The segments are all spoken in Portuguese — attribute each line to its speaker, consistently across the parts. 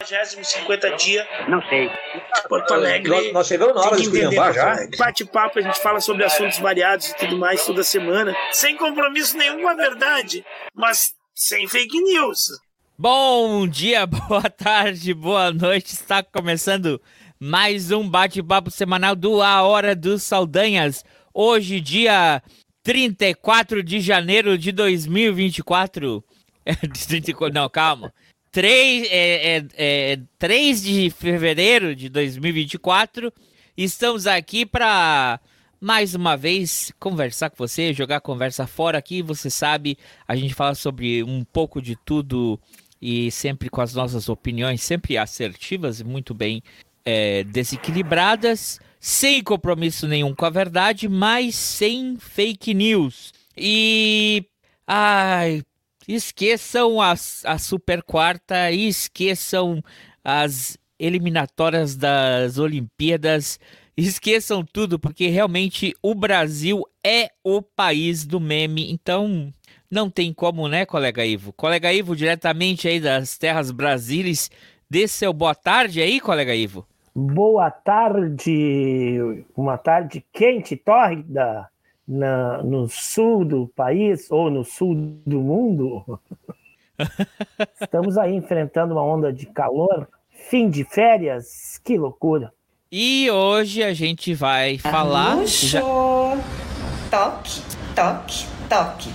Speaker 1: 50 dia.
Speaker 2: Não sei.
Speaker 1: Porto Alegre.
Speaker 3: Nós, nós chegamos na hora de esculhambar já.
Speaker 1: Bate-papo, a gente fala sobre assuntos variados e tudo mais toda semana. Sem compromisso nenhum com a verdade, mas sem fake news.
Speaker 4: Bom dia, boa tarde, boa noite. Está começando mais um bate-papo semanal do A Hora dos Saldanhas. Hoje, dia 34 de janeiro de 2024. Não, calma. 3, é, é, é, 3 de fevereiro de 2024. Estamos aqui para mais uma vez conversar com você, jogar conversa fora aqui. Você sabe, a gente fala sobre um pouco de tudo e sempre com as nossas opiniões, sempre assertivas e muito bem é, desequilibradas, sem compromisso nenhum com a verdade, mas sem fake news. E. Ai, Esqueçam a, a Super Quarta, esqueçam as eliminatórias das Olimpíadas, esqueçam tudo, porque realmente o Brasil é o país do meme, então não tem como, né, colega Ivo? Colega Ivo, diretamente aí das terras brasileiras, dê seu boa tarde aí, colega Ivo.
Speaker 5: Boa tarde, uma tarde quente, tórrida, na, no sul do país ou no sul do mundo. Estamos aí enfrentando uma onda de calor, fim de férias, que loucura.
Speaker 4: E hoje a gente vai falar.
Speaker 6: Já... Toque, toque, toque.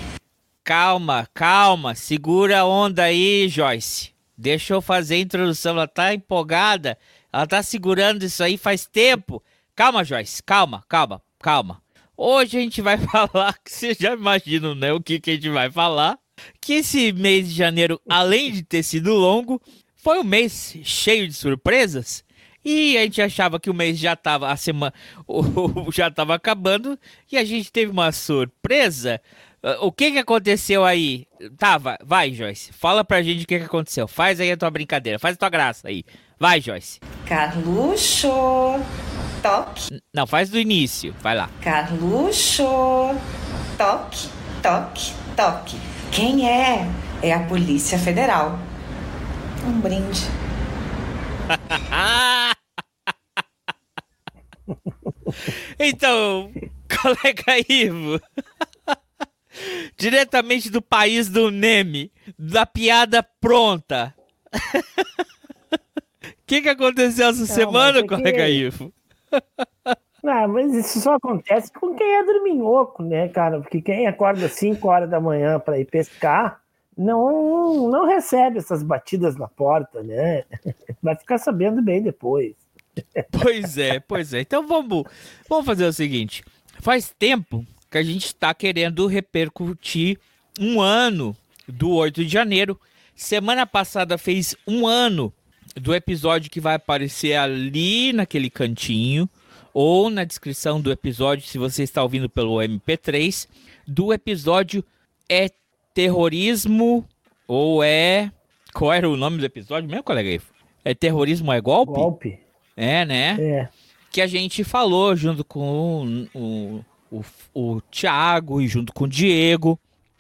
Speaker 4: Calma, calma, segura a onda aí, Joyce. Deixa eu fazer a introdução, ela tá empolgada, ela tá segurando isso aí faz tempo. Calma, Joyce, calma, calma, calma. Hoje a gente vai falar, que vocês já imaginam, né, o que, que a gente vai falar. Que esse mês de janeiro, além de ter sido longo, foi um mês cheio de surpresas. E a gente achava que o mês já estava a semana já estava acabando e a gente teve uma surpresa. O que que aconteceu aí? Tá, vai, vai, Joyce. Fala pra gente o que que aconteceu. Faz aí a tua brincadeira, faz a tua graça aí. Vai, Joyce.
Speaker 6: Carluxo. Toque.
Speaker 4: Não, faz do início. Vai lá.
Speaker 6: Carluxo. Toque, toque, toque. Quem é? É a Polícia Federal. Um brinde.
Speaker 4: então, colega Ivo. Diretamente do país do Neme, da piada pronta. O que, que aconteceu essa Não, semana, colega que... Ivo?
Speaker 5: Não, mas isso só acontece com quem é dorminhoco, né, cara? Porque quem acorda 5 horas da manhã para ir pescar não, não recebe essas batidas na porta, né? Vai ficar sabendo bem depois.
Speaker 4: Pois é, pois é. Então vamos, vamos fazer o seguinte: faz tempo que a gente está querendo repercutir um ano do 8 de janeiro. Semana passada fez um ano do episódio que vai aparecer ali naquele cantinho ou na descrição do episódio, se você está ouvindo pelo MP3, do episódio é terrorismo ou é qual era o nome do episódio mesmo, colega? É terrorismo é golpe?
Speaker 5: Golpe.
Speaker 4: É, né?
Speaker 5: É.
Speaker 4: Que a gente falou junto com o, o, o Thiago e junto com o Diego.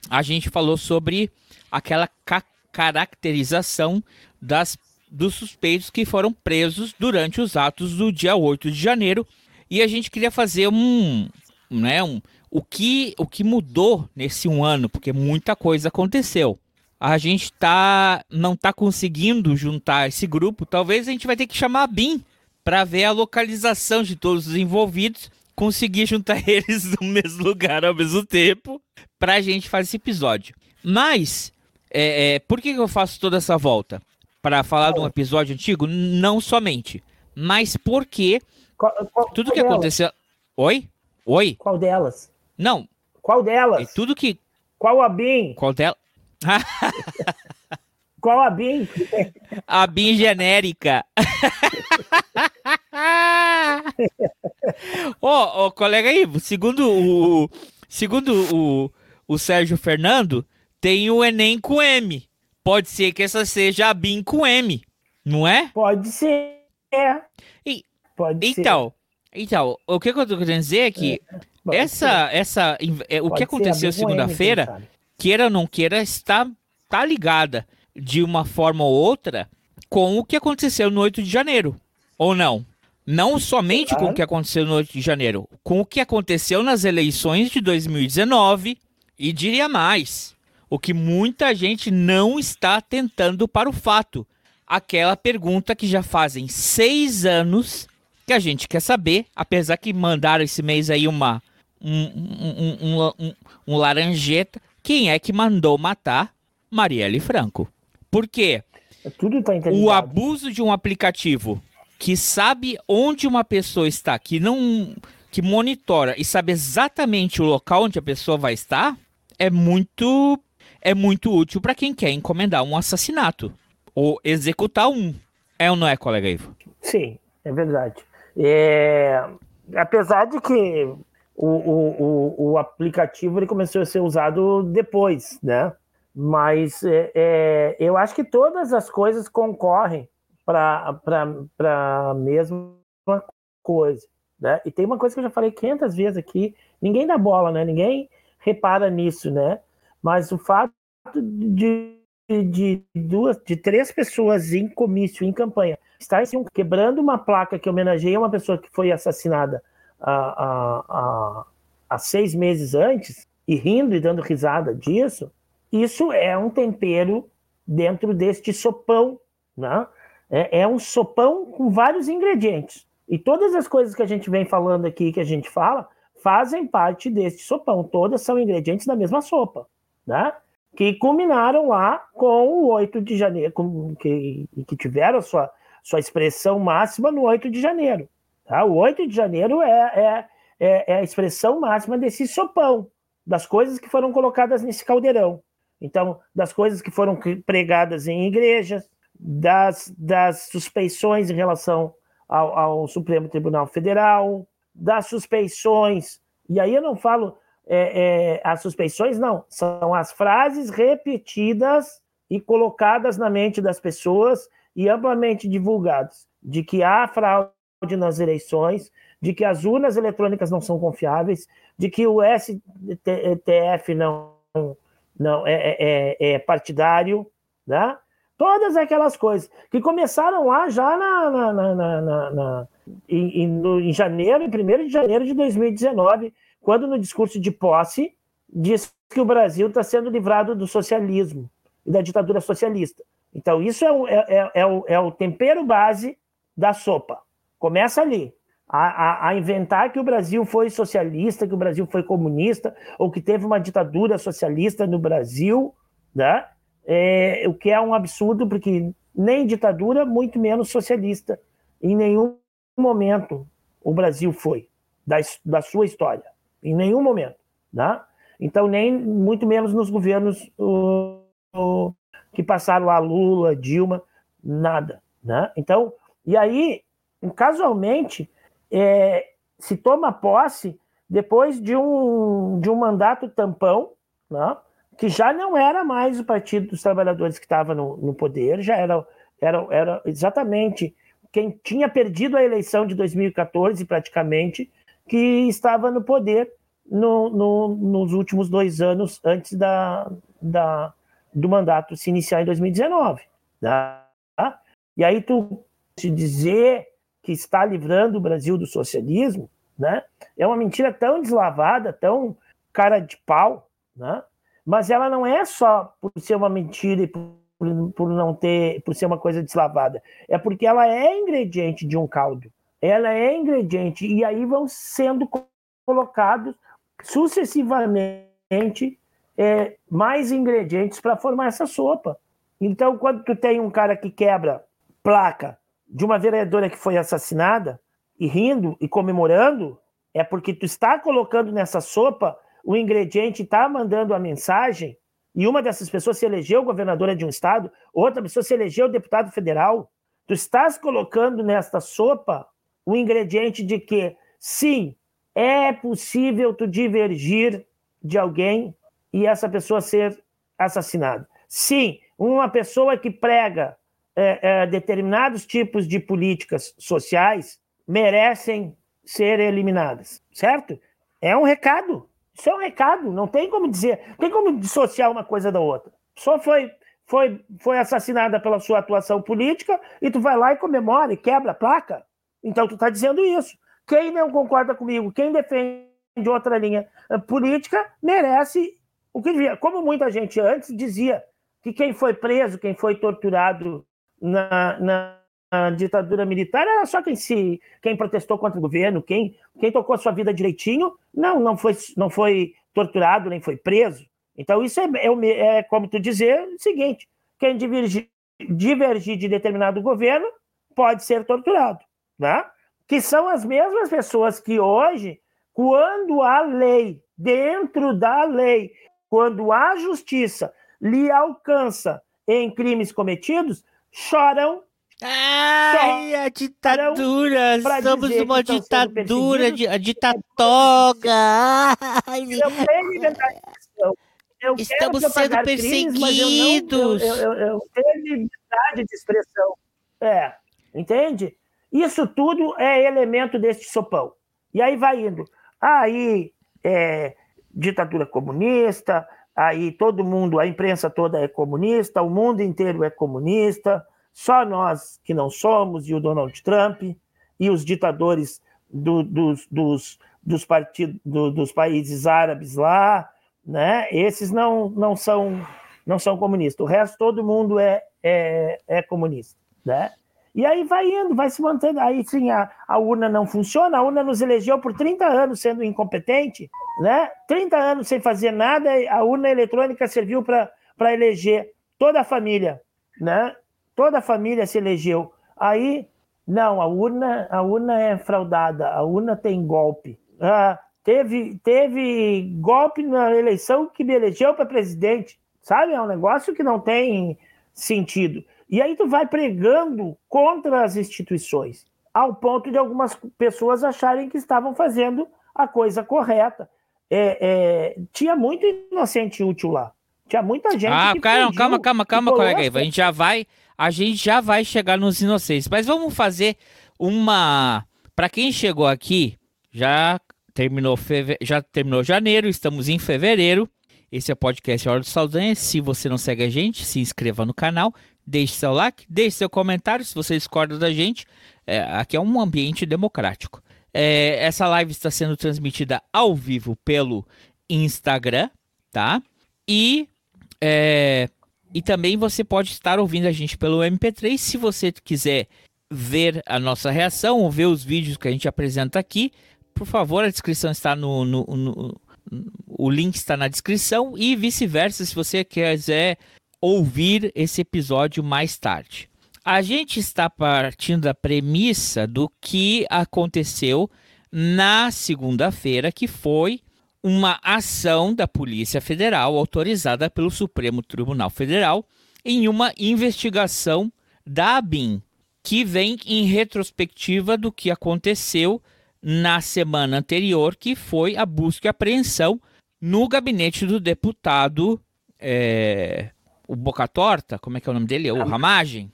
Speaker 4: A gente falou sobre aquela ca caracterização das dos suspeitos que foram presos durante os atos do dia 8 de janeiro. E a gente queria fazer um, né, um, o que o que mudou nesse um ano, porque muita coisa aconteceu. A gente tá não tá conseguindo juntar esse grupo. Talvez a gente vai ter que chamar a BIM para ver a localização de todos os envolvidos, conseguir juntar eles no mesmo lugar ao mesmo tempo, para a gente fazer esse episódio. Mas é, é, por que, que eu faço toda essa volta? Para falar de um episódio antigo? Não somente. Mas porque qual, qual, tudo qual que delas? aconteceu. Oi? Oi?
Speaker 5: Qual delas?
Speaker 4: Não.
Speaker 5: Qual delas?
Speaker 4: É tudo que.
Speaker 5: Qual a BIM?
Speaker 4: Qual dela?
Speaker 5: Qual a BIM?
Speaker 4: A BIM genérica. Ô, oh, oh, colega aí, segundo o. Segundo o, o Sérgio Fernando, tem o Enem com M. Pode ser que essa seja a BIM com M, não é?
Speaker 5: Pode ser.
Speaker 4: E, Pode então, ser. Então, o que eu tô querendo dizer é que é, essa, essa, é, o que aconteceu segunda-feira, queira ou não queira, está, tá ligada de uma forma ou outra com o que aconteceu no 8 de janeiro, ou não? Não somente claro. com o que aconteceu no 8 de janeiro, com o que aconteceu nas eleições de 2019 e diria mais, o que muita gente não está tentando para o fato. Aquela pergunta que já fazem seis anos que a gente quer saber, apesar que mandaram esse mês aí uma um, um, um, um, laranjeta, quem é que mandou matar Marielle Franco? Por quê?
Speaker 5: Tudo tá
Speaker 4: o abuso de um aplicativo que sabe onde uma pessoa está, que não que monitora e sabe exatamente o local onde a pessoa vai estar, é muito é muito útil para quem quer encomendar um assassinato ou executar um. É ou não é, colega Ivo?
Speaker 5: Sim, é verdade. É... Apesar de que o, o, o, aplicativo ele começou a ser usado depois, né? Mas é, é, eu acho que todas as coisas concorrem para a mesma coisa. Né? E tem uma coisa que eu já falei 500 vezes aqui: ninguém dá bola, né? ninguém repara nisso, né? Mas o fato de, de duas, de três pessoas em comício, em campanha, estar assim, quebrando uma placa que homenageia uma pessoa que foi assassinada há, há, há, há seis meses antes, e rindo e dando risada disso, isso é um tempero dentro deste sopão, né? É, é, um sopão com vários ingredientes. E todas as coisas que a gente vem falando aqui, que a gente fala, fazem parte deste sopão. Todas são ingredientes da mesma sopa, né? Que culminaram lá com o 8 de janeiro, com, que, que tiveram sua, sua expressão máxima no 8 de janeiro. Tá? O 8 de janeiro é, é, é, é a expressão máxima desse sopão, das coisas que foram colocadas nesse caldeirão. Então, das coisas que foram pregadas em igrejas, das, das suspeições em relação ao, ao Supremo Tribunal Federal, das suspeições, e aí eu não falo é, é, as suspeições, não, são as frases repetidas e colocadas na mente das pessoas e amplamente divulgadas, de que há fraude nas eleições, de que as urnas eletrônicas não são confiáveis, de que o STF não não é, é, é, é partidário, né? Todas aquelas coisas que começaram lá já na, na, na, na, na em, no, em janeiro, em 1 de janeiro de 2019, quando no discurso de posse diz que o Brasil está sendo livrado do socialismo e da ditadura socialista. Então, isso é o, é, é, é, o, é o tempero base da sopa. Começa ali a, a, a, inventar que o Brasil foi socialista, que o Brasil foi comunista, ou que teve uma ditadura socialista no Brasil, né? É, o que é um absurdo, porque nem ditadura, muito menos socialista. Em nenhum momento o Brasil foi, da, da sua história. Em nenhum momento. Né? Então, nem muito menos nos governos uh, uh, que passaram a Lula, Dilma, nada. Né? Então, e aí, casualmente, é, se toma posse depois de um, de um mandato tampão, né, que já não era mais o Partido dos Trabalhadores que estava no, no poder, já era, era, era exatamente quem tinha perdido a eleição de 2014, praticamente, que estava no poder no, no, nos últimos dois anos antes da, da, do mandato se iniciar em 2019. Tá? E aí tu se dizer que está livrando o Brasil do socialismo, né? É uma mentira tão deslavada, tão cara de pau, né? Mas ela não é só por ser uma mentira e por, por não ter, por ser uma coisa deslavada, é porque ela é ingrediente de um caldo. Ela é ingrediente e aí vão sendo colocados sucessivamente é, mais ingredientes para formar essa sopa. Então, quando tu tem um cara que quebra placa de uma vereadora que foi assassinada e rindo e comemorando, é porque tu está colocando nessa sopa o ingrediente, está mandando a mensagem, e uma dessas pessoas se elegeu governadora de um estado, outra pessoa se elegeu deputado federal. Tu estás colocando nesta sopa o ingrediente de que, sim, é possível tu divergir de alguém e essa pessoa ser assassinada. Sim, uma pessoa que prega é, é, determinados tipos de políticas sociais merecem ser eliminadas, certo? É um recado. Isso é um recado. Não tem como dizer, não tem como dissociar uma coisa da outra. Só foi, foi, foi assassinada pela sua atuação política e tu vai lá e comemora e quebra a placa. Então tu está dizendo isso. Quem não concorda comigo, quem defende outra linha eh, política, merece o que devia. Como muita gente antes dizia que quem foi preso, quem foi torturado na, na, na ditadura militar era só quem se quem protestou contra o governo, quem, quem tocou a sua vida direitinho, não, não foi, não foi torturado nem foi preso. Então, isso é, é, é como tu dizer o seguinte: quem divergir, divergir de determinado governo pode ser torturado, né? que são as mesmas pessoas que hoje, quando a lei, dentro da lei, quando a justiça lhe alcança em crimes cometidos, choram.
Speaker 4: Ai, a ditadura! Estamos numa ditadura, a ditatoga! Ai, eu Estamos sendo perseguidos.
Speaker 5: Crimes, eu, eu, eu, eu tenho liberdade de expressão. É, entende? Isso tudo é elemento deste sopão. E aí vai indo. Aí, é, ditadura comunista, aí todo mundo, a imprensa toda é comunista, o mundo inteiro é comunista, só nós que não somos, e o Donald Trump, e os ditadores do, dos, dos, dos, do, dos países árabes lá, né? Esses não, não são não são comunistas. O resto todo mundo é, é, é comunista, né? E aí vai indo, vai se mantendo. Aí sim, a, a urna não funciona, a urna nos elegeu por 30 anos sendo incompetente, né? 30 anos sem fazer nada, a urna eletrônica serviu para eleger toda a família, né? Toda a família se elegeu. Aí, não, a urna, a urna é fraudada, a urna tem golpe. Ah, Teve, teve golpe na eleição que me elegeu para presidente, sabe? É um negócio que não tem sentido. E aí tu vai pregando contra as instituições, ao ponto de algumas pessoas acharem que estavam fazendo a coisa correta. É, é, tinha muito inocente útil lá. Tinha muita gente.
Speaker 4: Ah, cara, calma, calma, calma, colega. Aí. A gente já vai, a gente já vai chegar nos inocentes. Mas vamos fazer uma. Para quem chegou aqui, já terminou feve... já terminou janeiro, estamos em fevereiro. Esse é o podcast Hora do Saldanha. Se você não segue a gente, se inscreva no canal, deixe seu like, deixe seu comentário se você discorda da gente. É, aqui é um ambiente democrático. É, essa live está sendo transmitida ao vivo pelo Instagram, tá? E, é, e também você pode estar ouvindo a gente pelo MP3. Se você quiser ver a nossa reação ou ver os vídeos que a gente apresenta aqui, por favor, a descrição está no, no, no o link está na descrição e vice-versa se você quiser ouvir esse episódio mais tarde. A gente está partindo da premissa do que aconteceu na segunda-feira, que foi uma ação da Polícia Federal autorizada pelo Supremo Tribunal Federal em uma investigação da ABIN, que vem em retrospectiva do que aconteceu na semana anterior, que foi a busca e apreensão no gabinete do deputado é, o Boca Torta, como é que é o nome dele? O Ramagem,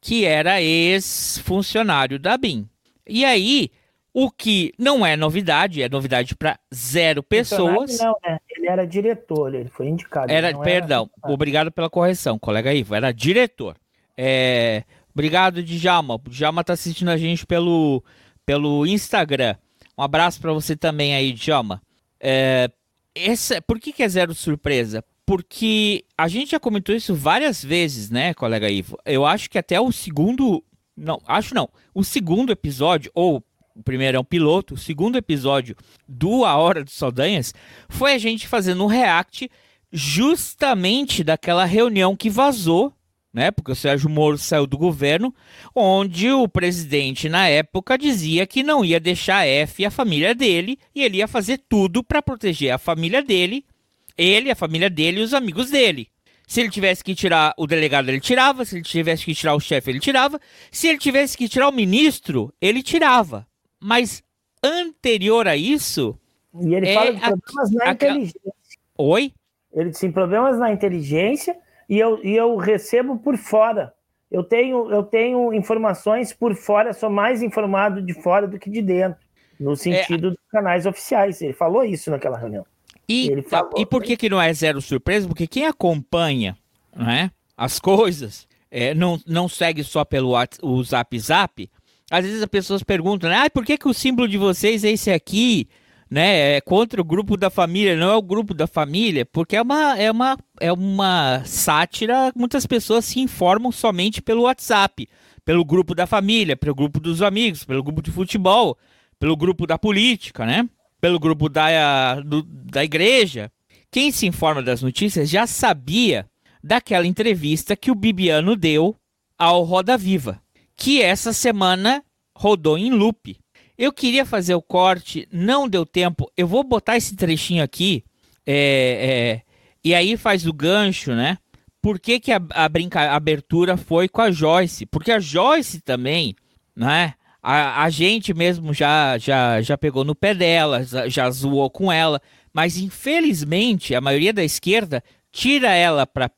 Speaker 4: que era ex-funcionário da BIM. E aí, o que não é novidade, é novidade para zero pessoas.
Speaker 5: Não, né? Ele era diretor, ele foi indicado.
Speaker 4: Era, perdão, era... obrigado pela correção, colega Ivo, era diretor. É, obrigado, Djalma. O Djalma tá assistindo a gente pelo pelo Instagram. Um abraço para você também aí, Djalma. É, essa, por que, que é zero surpresa? Porque a gente já comentou isso várias vezes, né, colega Ivo? Eu acho que até o segundo. Não, acho não. O segundo episódio, ou o primeiro é um piloto, o segundo episódio do A Hora dos Saldanhas foi a gente fazendo um react justamente daquela reunião que vazou né? Porque o Sérgio Moro saiu do governo, onde o presidente na época dizia que não ia deixar a F e a família dele e ele ia fazer tudo para proteger a família dele, ele, a família dele e os amigos dele. Se ele tivesse que tirar o delegado, ele tirava. Se ele tivesse que tirar o chefe, ele tirava. Se ele tivesse que tirar o ministro, ele tirava. Mas anterior a isso.
Speaker 5: E ele é fala de problemas a, na a, inteligência.
Speaker 4: Oi?
Speaker 5: Ele tem problemas na inteligência e eu, e eu recebo por fora. Eu tenho, eu tenho informações por fora, sou mais informado de fora do que de dentro, no sentido é... dos canais oficiais. Ele falou isso naquela reunião.
Speaker 4: E, e por que, que não é zero surpresa? Porque quem acompanha né, as coisas, é, não, não segue só pelo o Zap Zap, às vezes as pessoas perguntam, né? Ah, por que, que o símbolo de vocês é esse aqui? Né? É contra o grupo da família, não é o grupo da família, porque é uma, é uma, é uma sátira. Muitas pessoas se informam somente pelo WhatsApp, pelo grupo da família, pelo grupo dos amigos, pelo grupo de futebol, pelo grupo da política, né? Pelo grupo da, do, da igreja. Quem se informa das notícias já sabia daquela entrevista que o Bibiano deu ao Roda Viva que essa semana rodou em loop. Eu queria fazer o corte, não deu tempo. Eu vou botar esse trechinho aqui, é, é, e aí faz o gancho, né? Por que, que a, a, brinca, a abertura foi com a Joyce? Porque a Joyce também, né? A, a gente mesmo já, já, já pegou no pé dela, já, já zoou com ela, mas infelizmente a maioria da esquerda tira ela para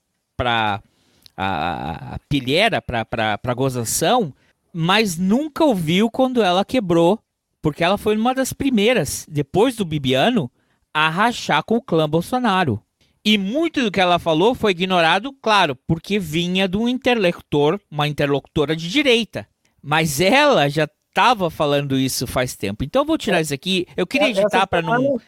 Speaker 4: a, a pilheira para gozação, mas nunca ouviu quando ela quebrou, porque ela foi uma das primeiras, depois do Bibiano, a rachar com o clã Bolsonaro. E muito do que ela falou foi ignorado, claro, porque vinha de um interlocutor, uma interlocutora de direita. Mas ela já estava falando isso faz tempo. Então eu vou tirar isso aqui. Eu queria editar para não.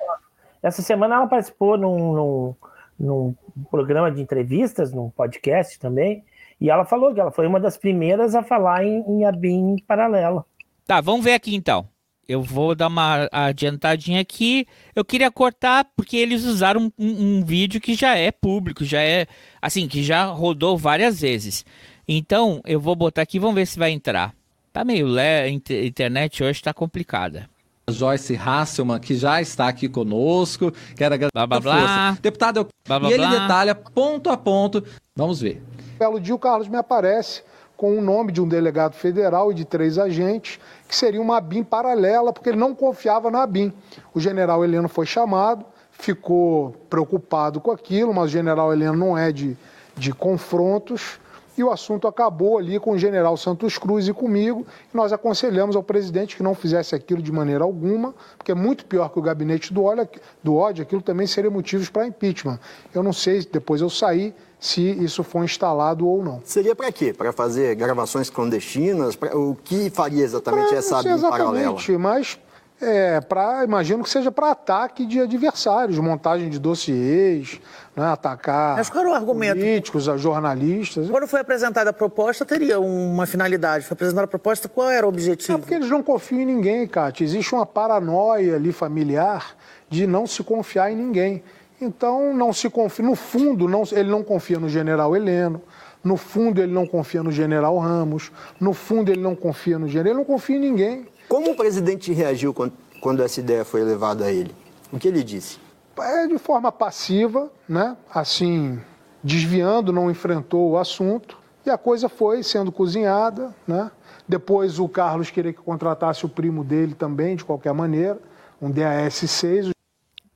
Speaker 5: Essa semana ela participou num, num, num programa de entrevistas, num podcast também, e ela falou que ela foi uma das primeiras a falar em, em ABIN paralela.
Speaker 4: Tá, vamos ver aqui então. Eu vou dar uma adiantadinha aqui. Eu queria cortar porque eles usaram um, um, um, vídeo que já é público, já é assim, que já rodou várias vezes. Então, eu vou botar aqui, vamos ver se vai entrar. Tá meio lé, a internet hoje tá complicada.
Speaker 2: Joyce Hasselman, que já está aqui conosco. Quero agradecer
Speaker 4: blá, blá, blá.
Speaker 2: Deputado, blá, blá, e ele detalha ponto a ponto. Vamos ver.
Speaker 7: Belo dia o Carlos me aparece com o nome de um delegado federal e de três agentes, que seria uma ABIN paralela, porque ele não confiava na ABIN. O general Heleno foi chamado, ficou preocupado com aquilo, mas o general Heleno não é de, de confrontos, e o assunto acabou ali com o general Santos Cruz e comigo. E nós aconselhamos ao presidente que não fizesse aquilo de maneira alguma, porque é muito pior que o gabinete do ódio, do ódio aquilo também seria motivos para impeachment. Eu não sei, depois eu saí, se isso foi instalado ou não.
Speaker 8: Seria para quê? Para fazer gravações clandestinas? Pra, o que faria exatamente pra, essa BIM paralela?
Speaker 7: Mas é, para imagino que seja para ataque de adversários, montagem de dossiês, né, atacar
Speaker 9: Mas qual era o argumento?
Speaker 7: políticos, jornalistas.
Speaker 9: Quando foi apresentada a proposta, teria uma finalidade. Foi apresentada a proposta, qual era o objetivo?
Speaker 7: É porque eles não confiam em ninguém, Cátia. Existe uma paranoia ali familiar de não se confiar em ninguém. Então, não se confia. No fundo, não, ele não confia no general Heleno. No fundo, ele não confia no general Ramos. No fundo, ele não confia no general. Ele não confia em ninguém.
Speaker 8: Como o presidente reagiu quando, quando essa ideia foi levada a ele? O que ele disse?
Speaker 7: é, de forma passiva, né? assim, desviando, não enfrentou o assunto. E a coisa foi sendo cozinhada. Né? Depois o Carlos queria que contratasse o primo dele também, de qualquer maneira, um DAS-6.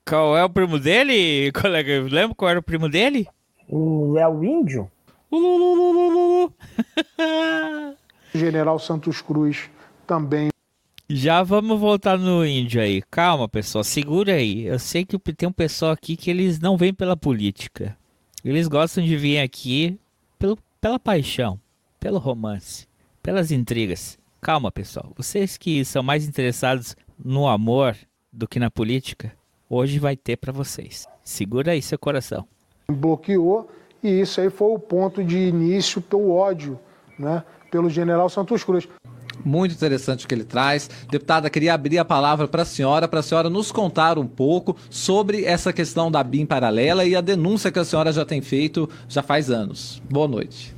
Speaker 4: Qual é o primo dele, colega? Lembra qual era o primo dele?
Speaker 5: O Léo Índio.
Speaker 7: o General Santos Cruz também
Speaker 4: já vamos voltar no índio aí. Calma, pessoal, segura aí. Eu sei que tem um pessoal aqui que eles não vêm pela política. Eles gostam de vir aqui pelo, pela paixão, pelo romance, pelas intrigas. Calma, pessoal. Vocês que são mais interessados no amor do que na política, hoje vai ter para vocês. Segura aí seu coração.
Speaker 7: Bloqueou e isso aí foi o ponto de início pelo ódio, né? Pelo general Santos Cruz.
Speaker 2: Muito interessante o que ele traz. Deputada, queria abrir a palavra para a senhora, para a senhora nos contar um pouco sobre essa questão da BIM paralela e a denúncia que a senhora já tem feito já faz anos. Boa noite.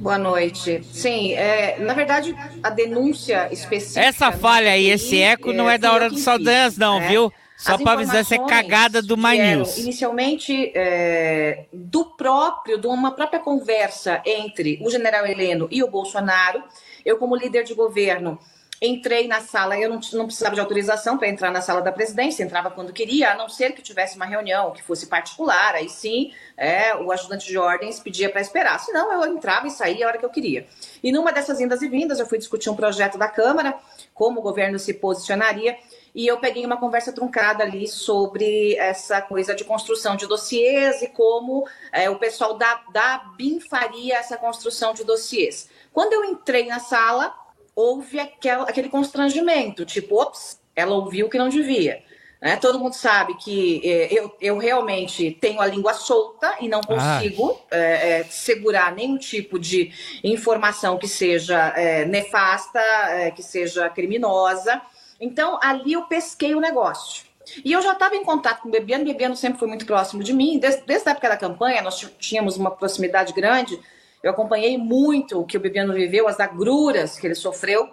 Speaker 6: Boa noite. Sim, é, na verdade, a denúncia específica.
Speaker 4: Essa falha aí, esse eco, não é, é da hora do Saldanhas, não, né? viu? Só para avisar essa cagada do My News.
Speaker 6: Inicialmente, é, do próprio, de uma própria conversa entre o general Heleno e o Bolsonaro, eu, como líder de governo, entrei na sala, eu não, não precisava de autorização para entrar na sala da presidência, entrava quando queria, a não ser que tivesse uma reunião que fosse particular, aí sim é, o ajudante de ordens pedia para esperar, senão eu entrava e saía a hora que eu queria. E numa dessas indas e vindas, eu fui discutir um projeto da Câmara, como o governo se posicionaria, e eu peguei uma conversa truncada ali sobre essa coisa de construção de dossiês e como é, o pessoal da, da BIM faria essa construção de dossiês. Quando eu entrei na sala, houve aquela, aquele constrangimento, tipo, ops, ela ouviu que não devia. Né? Todo mundo sabe que é, eu, eu realmente tenho a língua solta e não consigo é, é, segurar nenhum tipo de informação que seja é, nefasta, é, que seja criminosa. Então, ali eu pesquei o negócio. E eu já estava em contato com o Bebiano, o Bebiano sempre foi muito próximo de mim. Desde, desde a época da campanha, nós tínhamos uma proximidade grande. Eu acompanhei muito o que o Bebiano viveu, as agruras que ele sofreu.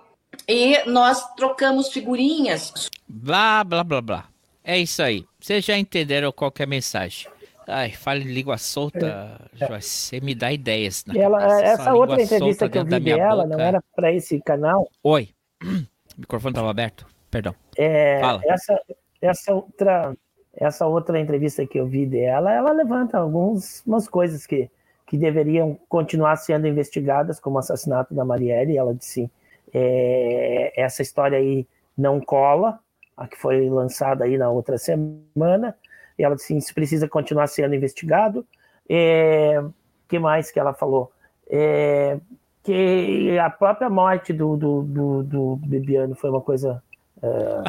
Speaker 6: E nós trocamos figurinhas.
Speaker 4: Blá, blá, blá, blá. É isso aí. Vocês já entenderam qual é a mensagem. Ai, fale língua solta, é, você me dá ideias.
Speaker 5: Ela, essa outra entrevista que eu vi dela boca. não era para esse canal.
Speaker 4: Oi. O microfone estava aberto? Perdão.
Speaker 5: É, Fala. Essa, essa, outra, essa outra entrevista que eu vi dela, ela levanta algumas coisas que, que deveriam continuar sendo investigadas, como o assassinato da Marielle. Ela disse: é, essa história aí não cola, a que foi lançada aí na outra semana. E ela disse: isso precisa continuar sendo investigado. É, que mais que ela falou? É, que a própria morte do, do, do, do Bibiano foi uma coisa é,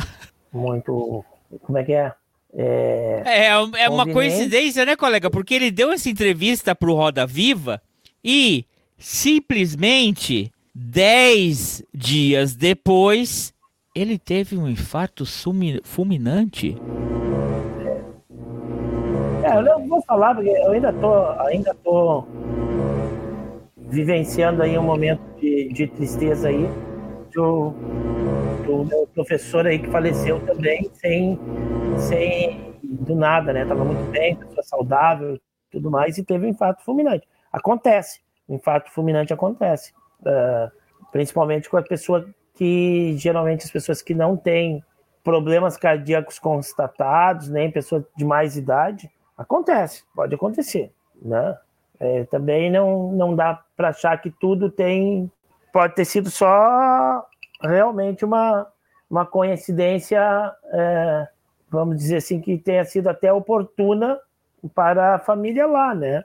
Speaker 5: muito. Como é que é?
Speaker 4: É, é, é uma coincidência, né, colega? Porque ele deu essa entrevista para o Roda Viva e simplesmente 10 dias depois ele teve um infarto fulminante.
Speaker 5: É, eu não vou falar porque eu ainda tô, ainda tô vivenciando aí um momento de, de tristeza aí do, do meu professor aí que faleceu também sem, sem do nada, né? Tava muito bem, pessoa saudável, tudo mais e teve um infarto fulminante. Acontece, infarto fulminante acontece, uh, principalmente com a pessoa que geralmente as pessoas que não têm problemas cardíacos constatados, nem pessoa de mais idade, acontece, pode acontecer, né? É, também não, não dá para achar que tudo tem. Pode ter sido só realmente uma, uma coincidência, é, vamos dizer assim, que tenha sido até oportuna para a família lá, né?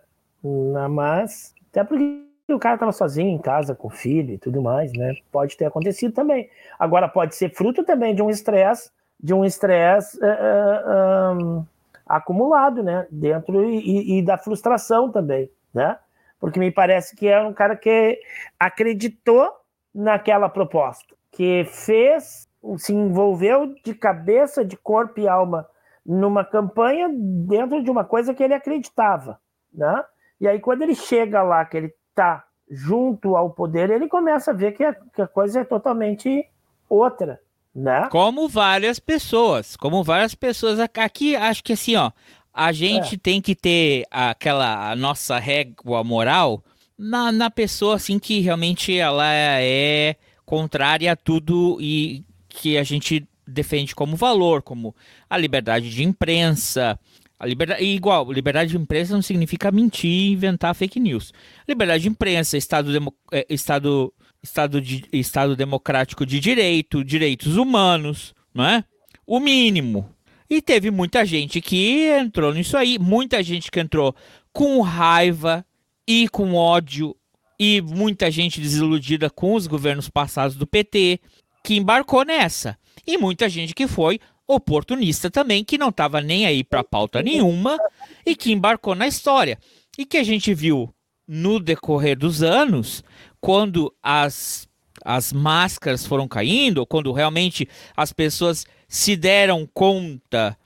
Speaker 5: Mas, até porque o cara estava sozinho em casa com o filho e tudo mais, né? Pode ter acontecido também. Agora, pode ser fruto também de um estresse, de um estresse. Uh, um, acumulado, né? Dentro e, e, da frustração também né? Porque me parece que é um cara que acreditou naquela proposta, que fez, se envolveu de cabeça, de corpo e alma numa campanha dentro de uma coisa que ele acreditava, né? E aí quando ele chega lá, que ele está junto ao poder, ele começa a ver que a, que a coisa é totalmente outra, né?
Speaker 4: Como várias pessoas, como várias pessoas aqui, acho que assim, ó, a gente é. tem que ter aquela a nossa régua moral na, na pessoa assim que realmente ela é contrária a tudo e que a gente defende como valor, como a liberdade de imprensa, a liberdade, igual, liberdade de imprensa não significa mentir e inventar fake news. Liberdade de imprensa, Estado, demo, é, estado, estado, de, estado democrático de direito, direitos humanos, não é? O mínimo. E teve muita gente que entrou nisso aí, muita gente que entrou com raiva e com ódio, e muita gente desiludida com os governos passados do PT, que embarcou nessa. E muita gente que foi oportunista também, que não estava nem aí para pauta nenhuma e que embarcou na história. E que a gente viu no decorrer dos anos, quando as, as máscaras foram caindo, quando realmente as pessoas se deram conta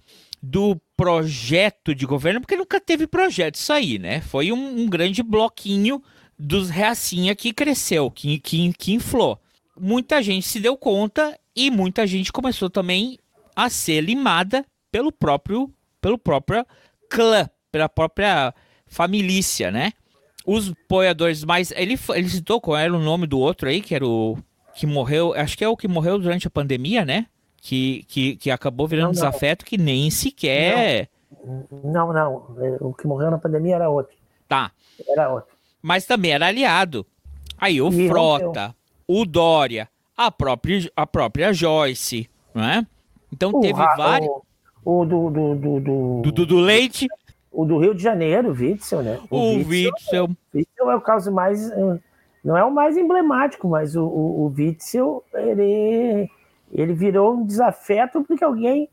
Speaker 4: do projeto de governo, porque nunca teve projeto isso aí, né? Foi um, um grande bloquinho dos reacinha que cresceu, que, que, que inflou. Muita gente se deu conta e muita gente começou também a ser limada pelo próprio, pelo próprio clã, pela própria família, né? Os apoiadores mais. Ele, ele citou qual era o nome do outro aí, que era o que morreu, acho que é o que morreu durante a pandemia, né? Que, que, que acabou virando não, desafeto que nem sequer.
Speaker 5: Não, não. É, o que morreu na pandemia era outro.
Speaker 4: Tá.
Speaker 5: Era outro.
Speaker 4: Mas também era aliado. Aí o e Frota, o Dória, a própria, a própria Joyce, não é? Então o teve vários.
Speaker 5: O, o do, do, do, do...
Speaker 4: do, do Leite.
Speaker 5: O do Rio de Janeiro, o Witzel, né?
Speaker 4: O, o Witzel.
Speaker 5: Witzel. Witzel é o caso mais. Não é o mais emblemático, mas o, o, o Witzel, ele, ele virou um desafeto porque alguém.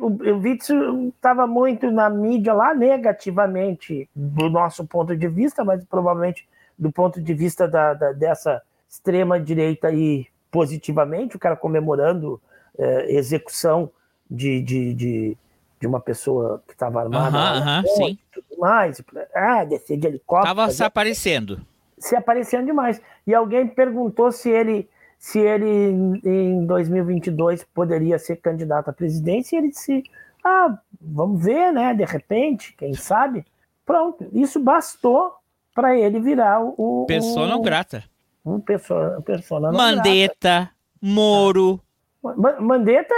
Speaker 5: O Witzel estava muito na mídia lá negativamente, do nosso ponto de vista, mas provavelmente do ponto de vista da, da dessa extrema direita aí positivamente, o cara comemorando é, execução de, de, de, de, uma pessoa que estava armada.
Speaker 4: Aham, sim.
Speaker 5: Tudo mais. Ah, descer de helicóptero.
Speaker 4: Estava se aparecendo.
Speaker 5: Se aparecendo demais. E alguém perguntou se ele, se ele em 2022 poderia ser candidato à presidência, e ele disse: ah, vamos ver, né? De repente, quem sabe. Pronto, isso bastou para ele virar o.
Speaker 4: Pessoa não grata.
Speaker 5: Um pessoa, pessoa não
Speaker 4: Mandetta, grata. Moro.
Speaker 5: Mandetta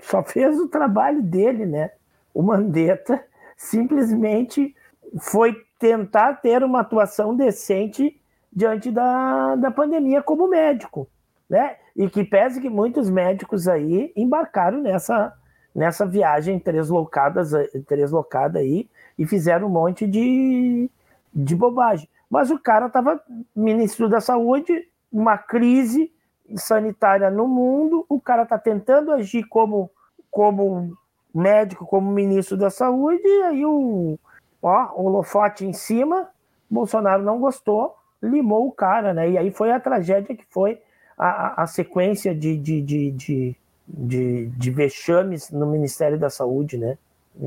Speaker 5: só fez o trabalho dele, né? O Mandetta simplesmente foi tentar ter uma atuação decente diante da, da pandemia como médico, né? E que pese que muitos médicos aí embarcaram nessa, nessa viagem treslocada aí e fizeram um monte de, de bobagem. Mas o cara estava ministro da saúde, uma crise sanitária no mundo, o cara está tentando agir como, como médico, como ministro da saúde, e aí o, ó, o holofote em cima, Bolsonaro não gostou, limou o cara, né? E aí foi a tragédia que foi a, a sequência de, de, de, de, de, de vexames no Ministério da Saúde, né?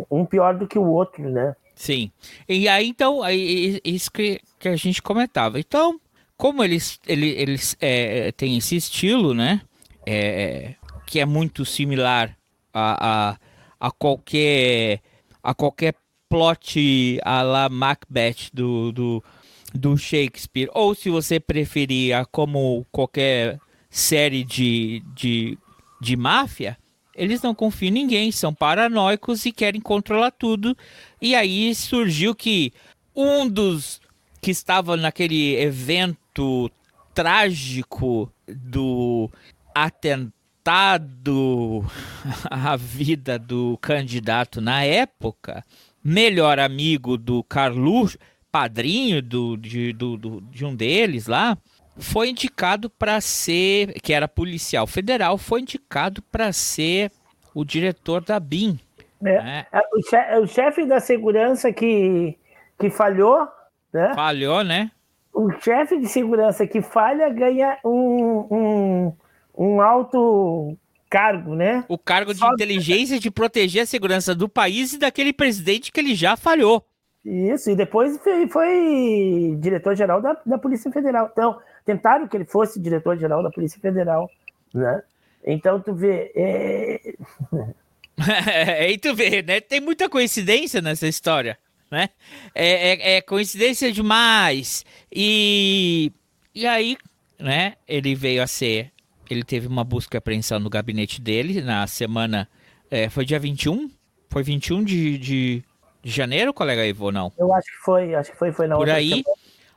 Speaker 5: Um pior do que o outro, né?
Speaker 4: Sim. E aí, então, aí, isso que, que a gente comentava. Então, como eles, eles, eles é, têm esse estilo, né? É, que é muito similar a, a, a, qualquer a qualquer plot a la Macbeth do, do, do Shakespeare. Ou se você preferir como qualquer série de, de, de máfia, eles não confiam em ninguém, são paranoicos e querem controlar tudo. E aí surgiu que um dos que estava naquele evento trágico do atentado à vida do candidato na época, melhor amigo do Carluxo, padrinho do, de, do, do, de um deles lá, foi indicado para ser, que era policial federal, foi indicado para ser o diretor da BIM.
Speaker 5: É, né? É, o, chefe, o chefe da segurança que, que falhou né?
Speaker 4: Falhou, né?
Speaker 5: O chefe de segurança que falha ganha um, um, um alto cargo, né?
Speaker 4: O cargo de Só... inteligência de proteger a segurança do país e daquele presidente que ele já falhou.
Speaker 5: Isso, e depois foi, foi diretor-geral da, da Polícia Federal. Então, tentaram que ele fosse diretor-geral da Polícia Federal, né? Então, tu vê... É...
Speaker 4: é, e tu vê, né? Tem muita coincidência nessa história né? É, é, é, coincidência demais. E, e aí, né? Ele veio a ser. Ele teve uma busca e apreensão no gabinete dele na semana. É, foi dia 21? Foi 21 de, de, de janeiro, colega Ivo, não?
Speaker 5: Eu acho que foi, acho que foi, foi na
Speaker 4: Por aí.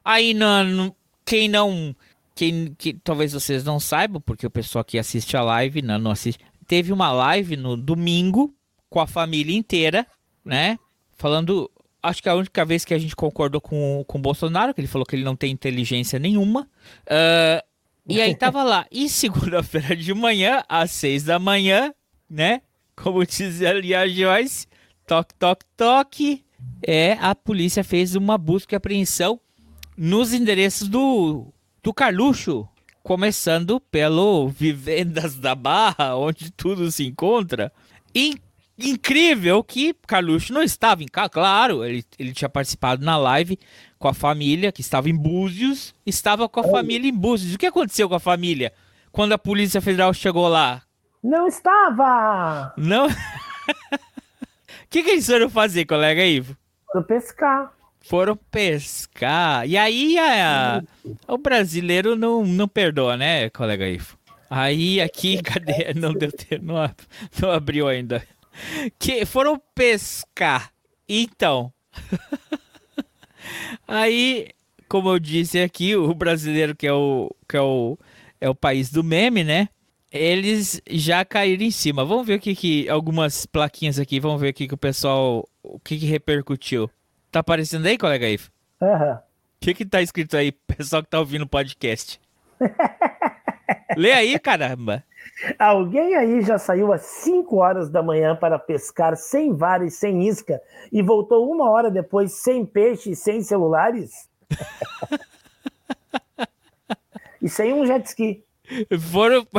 Speaker 4: Aí, não, quem não. Quem, que, talvez vocês não saibam, porque o pessoal que assiste a live não, não assiste. Teve uma live no domingo com a família inteira, né? Falando acho que a única vez que a gente concordou com, com o Bolsonaro, que ele falou que ele não tem inteligência nenhuma. Uh, e aí tava lá. E segunda-feira de manhã, às seis da manhã, né? Como diz ali a Joyce, toque, toque, toque. É, a polícia fez uma busca e apreensão nos endereços do, do Carluxo. Começando pelo Vivendas da Barra, onde tudo se encontra. E incrível que Carluxo não estava em casa. Claro, ele, ele tinha participado na live com a família, que estava em Búzios, estava com a família em Búzios. O que aconteceu com a família quando a Polícia Federal chegou lá?
Speaker 5: Não estava!
Speaker 4: Não? O que, que eles foram fazer, colega Ivo?
Speaker 5: Foram pescar.
Speaker 4: foram pescar. E aí a, o brasileiro não, não perdoa, né, colega Ifo? Aí aqui, cadê? Não deu tempo, não, não abriu ainda. Que foram pescar. Então. aí, como eu disse aqui, o brasileiro que é o que é o é o país do meme, né? Eles já caíram em cima. Vamos ver o que que algumas plaquinhas aqui, vamos ver o que que o pessoal o que que repercutiu. Tá aparecendo aí, colega Ivo?
Speaker 5: Aham.
Speaker 4: O que que tá escrito aí, pessoal que tá ouvindo o podcast? Lê aí, caramba.
Speaker 5: Alguém aí já saiu às 5 horas da manhã para pescar sem vara e sem isca e voltou uma hora depois sem peixe e sem celulares? e sem um jet ski.
Speaker 4: Foram.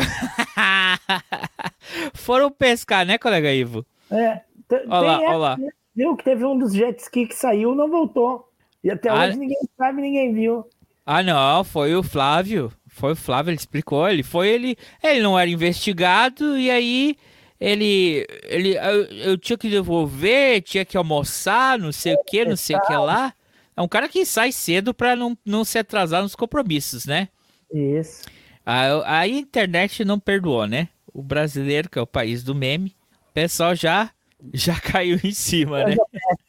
Speaker 4: Foram pescar, né, colega Ivo?
Speaker 5: É.
Speaker 4: Olha lá,
Speaker 5: tem
Speaker 4: olha lá.
Speaker 5: essa, né? Viu que teve um dos jet ski que saiu não voltou. E até
Speaker 4: Ah.
Speaker 5: hoje ninguém sabe, ninguém viu.
Speaker 4: Ah, não, foi o Flávio. Foi o Flávio, ele explicou. Ele foi, ele. Ele não era investigado e aí. Ele. ele eu, eu tinha que devolver, tinha que almoçar, não sei o que, não sei o que lá. É um cara que sai cedo pra não, não se atrasar nos compromissos, né?
Speaker 5: Isso.
Speaker 4: A, a internet não perdoou, né? O brasileiro, que é o país do meme, o pessoal já, já caiu em cima, né?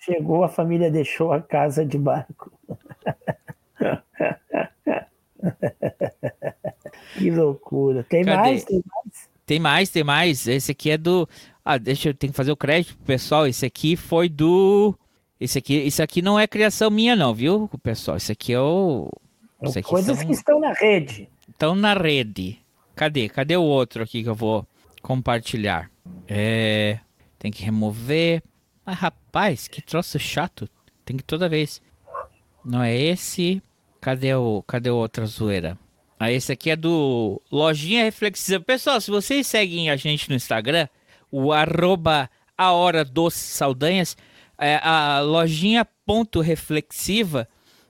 Speaker 5: Chegou, a família deixou a casa de barco. que loucura. Tem
Speaker 4: Cadê?
Speaker 5: mais? Tem mais?
Speaker 4: Tem mais, tem mais. Esse aqui é do. Ah, deixa eu tenho que fazer o crédito pro pessoal. Esse aqui foi do. Esse aqui, isso aqui não é criação minha, não, viu, pessoal? Esse aqui é o. Isso aqui
Speaker 5: Coisas
Speaker 4: são-
Speaker 5: que estão na rede.
Speaker 4: Estão na rede. Cadê? Cadê o outro aqui que eu vou compartilhar? É. Tem que remover. Mas rapaz, que troço chato. Tem que toda vez. Não é esse. Cadê o. Cadê outra zoeira? Ah, esse aqui é do Lojinha Reflexiva. Pessoal, se vocês seguem a gente no Instagram, o arroba a hora dos saudanhas, é, a lojinha ponto reflexiva,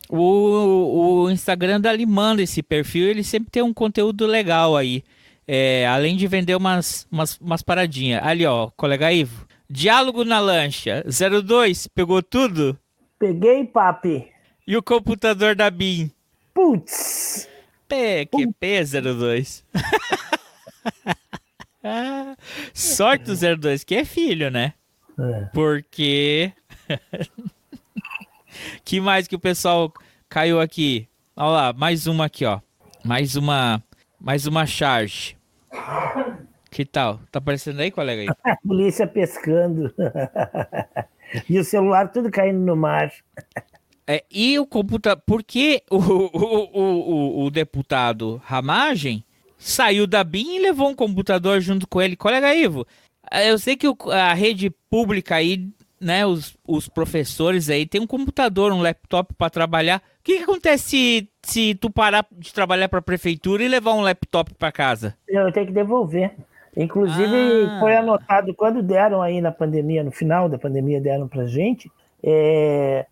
Speaker 4: o, o Instagram dali manda esse perfil, ele sempre tem um conteúdo legal aí. É, além de vender umas, umas, umas paradinhas. Ali, ó, colega Ivo. Diálogo na lancha. 02, pegou tudo?
Speaker 5: Peguei, papi.
Speaker 4: E o computador da BIM?
Speaker 5: Putz.
Speaker 4: PQP02. Ah, Sorte do 02, que é filho, né?
Speaker 5: É.
Speaker 4: Porque. que mais que o pessoal caiu aqui? Olha lá, mais uma aqui, ó. Mais uma. Mais uma charge. Que tal? Tá aparecendo aí, colega? Aí?
Speaker 5: A polícia pescando. e o celular tudo caindo no mar.
Speaker 4: É, e o computador. Porque o, o, o, o, deputado Ramagem saiu da BIM e levou um computador junto com ele. Colega Ivo, eu sei que a rede pública aí, né, os, os professores aí, tem um computador, um laptop para trabalhar. O que, que acontece se, se tu parar de trabalhar para a prefeitura e levar um laptop para casa?
Speaker 5: Eu tenho que devolver. Inclusive,
Speaker 4: Ah.
Speaker 5: foi anotado quando deram aí na pandemia, no final da pandemia, deram pra gente. É,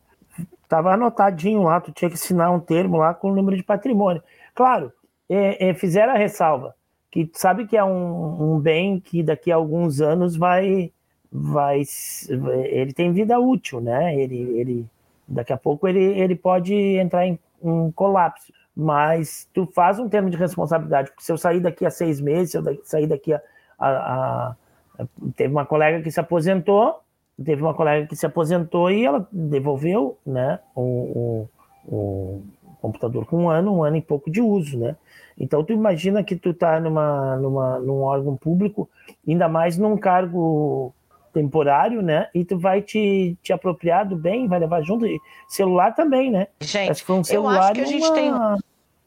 Speaker 5: tava anotadinho lá, tu tinha que assinar um termo lá com o número de patrimônio. Claro, é, é, fizeram a ressalva, que sabe que é um, um bem que daqui a alguns anos vai, vai. Ele tem vida útil, né? Ele, ele, daqui a pouco ele, ele pode entrar em um colapso. Mas tu faz um termo de responsabilidade, porque se eu sair daqui a seis meses, se eu sair daqui a, a- a- a- Teve uma colega que se aposentou, teve uma colega que se aposentou e ela devolveu né, o, o- o computador com um ano, um ano e pouco de uso, né? Então tu imagina que tu tá numa, numa, num órgão público, ainda mais num cargo temporário, né? E tu vai te, te apropriar do bem, vai levar junto. E celular também, né?
Speaker 10: Gente,
Speaker 5: Acho que foi um
Speaker 10: eu
Speaker 5: celular
Speaker 10: acho que a gente
Speaker 5: uma-
Speaker 10: tem-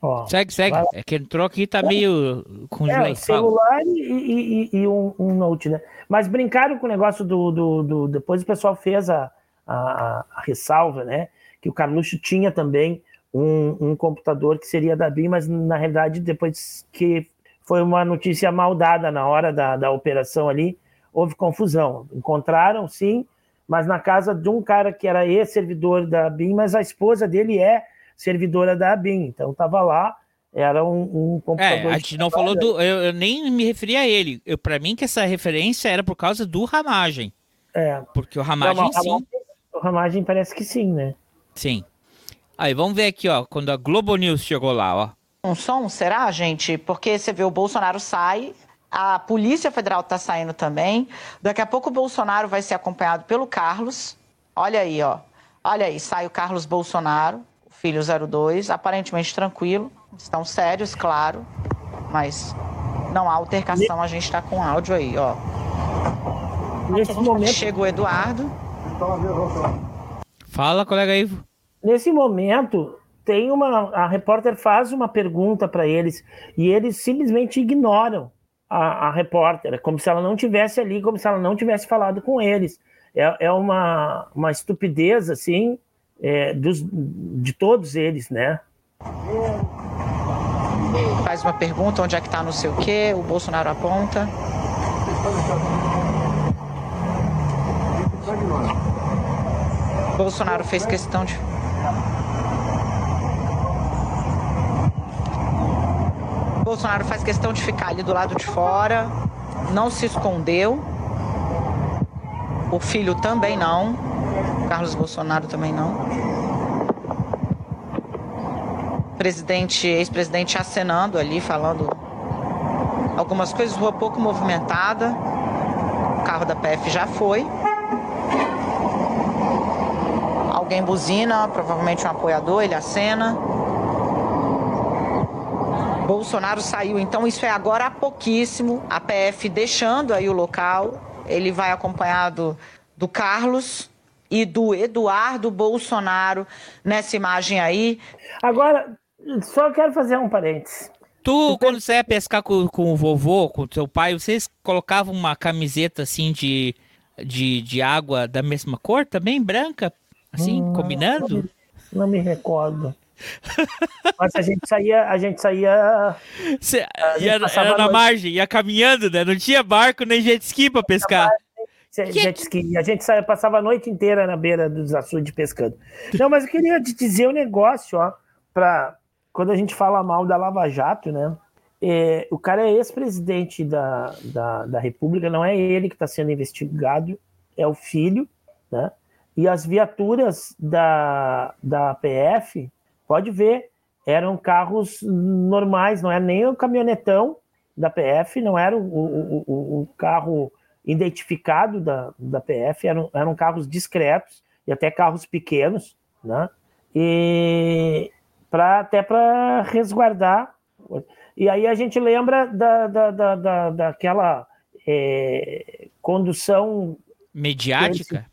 Speaker 5: Ó,
Speaker 4: Segue, segue.
Speaker 5: vai lá.
Speaker 4: É que entrou aqui tá meio com
Speaker 5: É,
Speaker 4: Fala.
Speaker 5: celular e, e- e- e um, um note, né? Mas brincaram com o negócio do. do- do- depois o pessoal fez a, a- a ressalva, né? Que o Carluxo tinha também um, um computador que seria da BIM, mas na realidade, depois que foi uma notícia mal dada na hora da, da operação ali, houve confusão. Encontraram, sim, mas na casa de um cara que era ex-servidor da BIM, mas a esposa dele é servidora da BIM. Então estava lá, era um, um computador.
Speaker 4: É, a gente não falou do. Eu, eu nem me referi a ele. Eu, pra mim, que essa referência era por causa do Ramagem.
Speaker 5: É.
Speaker 4: Porque o Ramagem,
Speaker 5: Não,
Speaker 4: sim.
Speaker 5: Ramagem- O Ramagem parece que sim, né?
Speaker 4: Sim. Aí, vamos ver aqui, ó, quando a Globo News chegou lá, ó.
Speaker 10: Um som, será, gente? Porque você vê o Bolsonaro sai, a Polícia Federal está saindo também. Daqui a pouco o Bolsonaro vai ser acompanhado pelo Carlos. Olha aí, ó. Olha aí, sai o Carlos Bolsonaro, o filho 02, aparentemente tranquilo. Estão sérios, claro, mas não há altercação, a gente está com áudio aí, ó.
Speaker 5: Nesse momento.
Speaker 10: Chega o Eduardo.
Speaker 4: Fala, colega Ivo.
Speaker 5: Nesse momento, tem uma. A repórter faz uma pergunta para eles e eles simplesmente ignoram a, a repórter, é como se ela não tivesse ali, como se ela não tivesse falado com eles. É, é uma, uma estupidez, assim, é, dos, de todos eles, né?
Speaker 10: Faz uma pergunta, onde é que tá não sei o quê, o Bolsonaro aponta. Bolsonaro fez questão de. Bolsonaro faz questão de ficar ali do lado de fora, não se escondeu. O filho também não. Carlos Bolsonaro também não. Presidente, ex-presidente acenando ali, falando algumas coisas, rua pouco movimentada. O carro da PF já foi. Alguém buzina, provavelmente um apoiador, ele acena. Bolsonaro saiu, então isso é agora há pouquíssimo. A PF deixando aí o local. Ele vai acompanhado do Carlos e do Eduardo Bolsonaro nessa imagem aí.
Speaker 5: Agora, só quero fazer um parênteses.
Speaker 4: Tu, quando você ia pescar com, com o vovô, com o teu pai, vocês colocavam uma camiseta assim de, de, de água da mesma cor também, branca? Assim, hum, combinando?
Speaker 5: Não me, não me recordo. Mas a gente saía, a gente saía.
Speaker 4: Cê, a gente era, era na margem, ia caminhando, né? Não tinha barco nem jet ski pra pescar.
Speaker 5: Jet ski. A gente saía, passava a noite inteira na beira dos açudes pescando. Não, mas eu queria te dizer um negócio, ó, pra quando a gente fala mal da Lava Jato, né? É, o cara é ex-presidente da, da, da República, não é ele que está sendo investigado, é o filho, né? E as viaturas da, da PF Pode ver, eram carros normais, não era nem o caminhonetão da PF, não era o, o, o, o carro identificado da, da PF, eram, eram carros discretos e até carros pequenos, né? E pra, até para resguardar. E aí a gente lembra da, da, da, da daquela é, condução
Speaker 4: mediática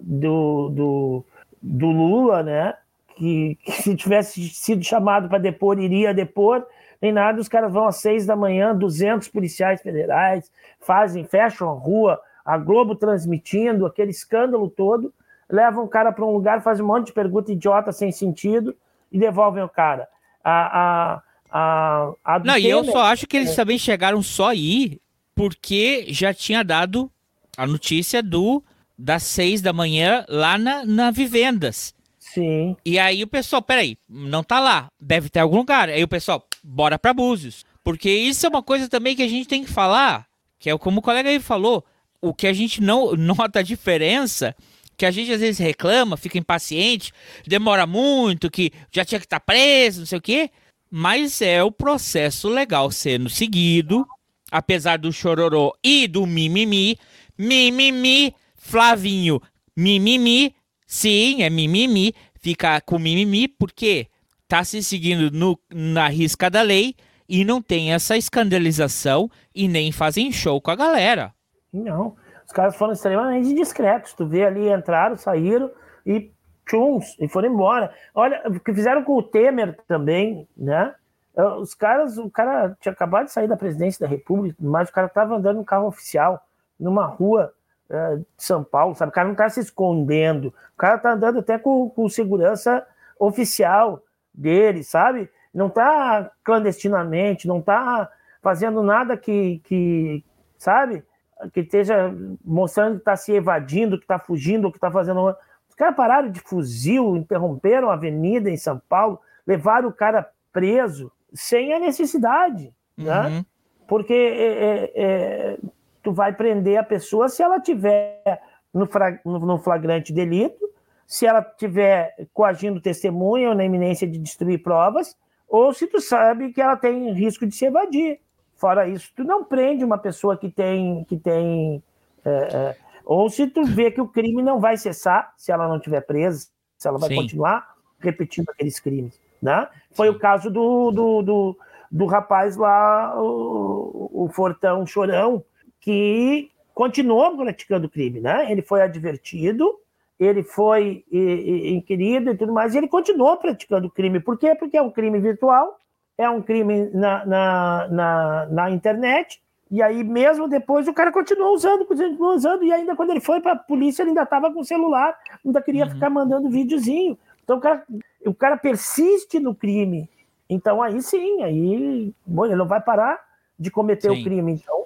Speaker 5: do, do, do Lula, né? Que, que se tivesse sido chamado para depor, iria depor, nem nada, os caras vão às seis da manhã, 200 policiais federais, fazem, fecham a rua, a Globo transmitindo, aquele escândalo todo, levam o cara para um lugar, fazem um monte de pergunta idiota sem sentido e devolvem o cara. A, a, a, a
Speaker 4: Não, e eu só acho que eles também chegaram só aí porque já tinha dado a notícia do das seis da manhã lá na, na Vivendas.
Speaker 5: Sim.
Speaker 4: E aí o pessoal, peraí, não tá lá, deve ter algum lugar. Aí o pessoal, bora pra Búzios. Porque isso é uma coisa também que a gente tem que falar, que é como o colega aí falou, o que a gente não nota a diferença, que a gente às vezes reclama, fica impaciente, demora muito, que já tinha que estar tá preso, não sei o quê, mas é o processo legal sendo seguido, apesar do chororô e do mimimi, mimimi, Flavinho, mimimi, Sim, é mimimi, fica com mimimi porque tá se seguindo no, na risca da lei e não tem essa escandalização e nem fazem show com a galera.
Speaker 5: Não, os caras foram extremamente discretos. Tu vê ali, entraram, saíram e tchuns, e foram embora. Olha, o que fizeram com o Temer também, né? É, os caras, o cara tinha acabado de sair da presidência da República, mas o cara tava andando no carro oficial, numa rua é, de São Paulo, sabe? O cara não está se escondendo, o cara está andando até com, com segurança oficial dele, sabe? Não está clandestinamente, não está fazendo nada que, que, sabe? Que esteja mostrando que está se evadindo, que está fugindo, que está fazendo. Os caras pararam de fuzil, interromperam a avenida em São Paulo, levaram o cara preso sem a necessidade, né? uhum. né? Porque é, é, tu vai prender a pessoa se ela tiver no, no flagrante delito se ela tiver coagindo testemunha ou na iminência de destruir provas, ou se tu sabe que ela tem risco de se evadir. Fora isso, tu não prende uma pessoa que tem que tem é, é, ou se tu vê que o crime não vai cessar se ela não tiver presa, se ela vai Sim. continuar repetindo aqueles crimes, né? Foi Sim. o caso do, do, do, do rapaz lá, o, o Fortão Chorão, que continuou praticando crime, né? Ele foi advertido, ele foi inquirido e tudo mais, e ele continuou praticando crime. Por quê? Porque é um crime virtual, é um crime na, na, na, na internet, e aí mesmo depois o cara continuou usando, continuou usando, e ainda quando ele foi para a polícia, ele ainda estava com o celular, ainda queria uhum. ficar mandando videozinho. Então o cara, o cara persiste no crime. Então aí sim, aí bom, ele não vai parar de cometer sim. o crime. Então,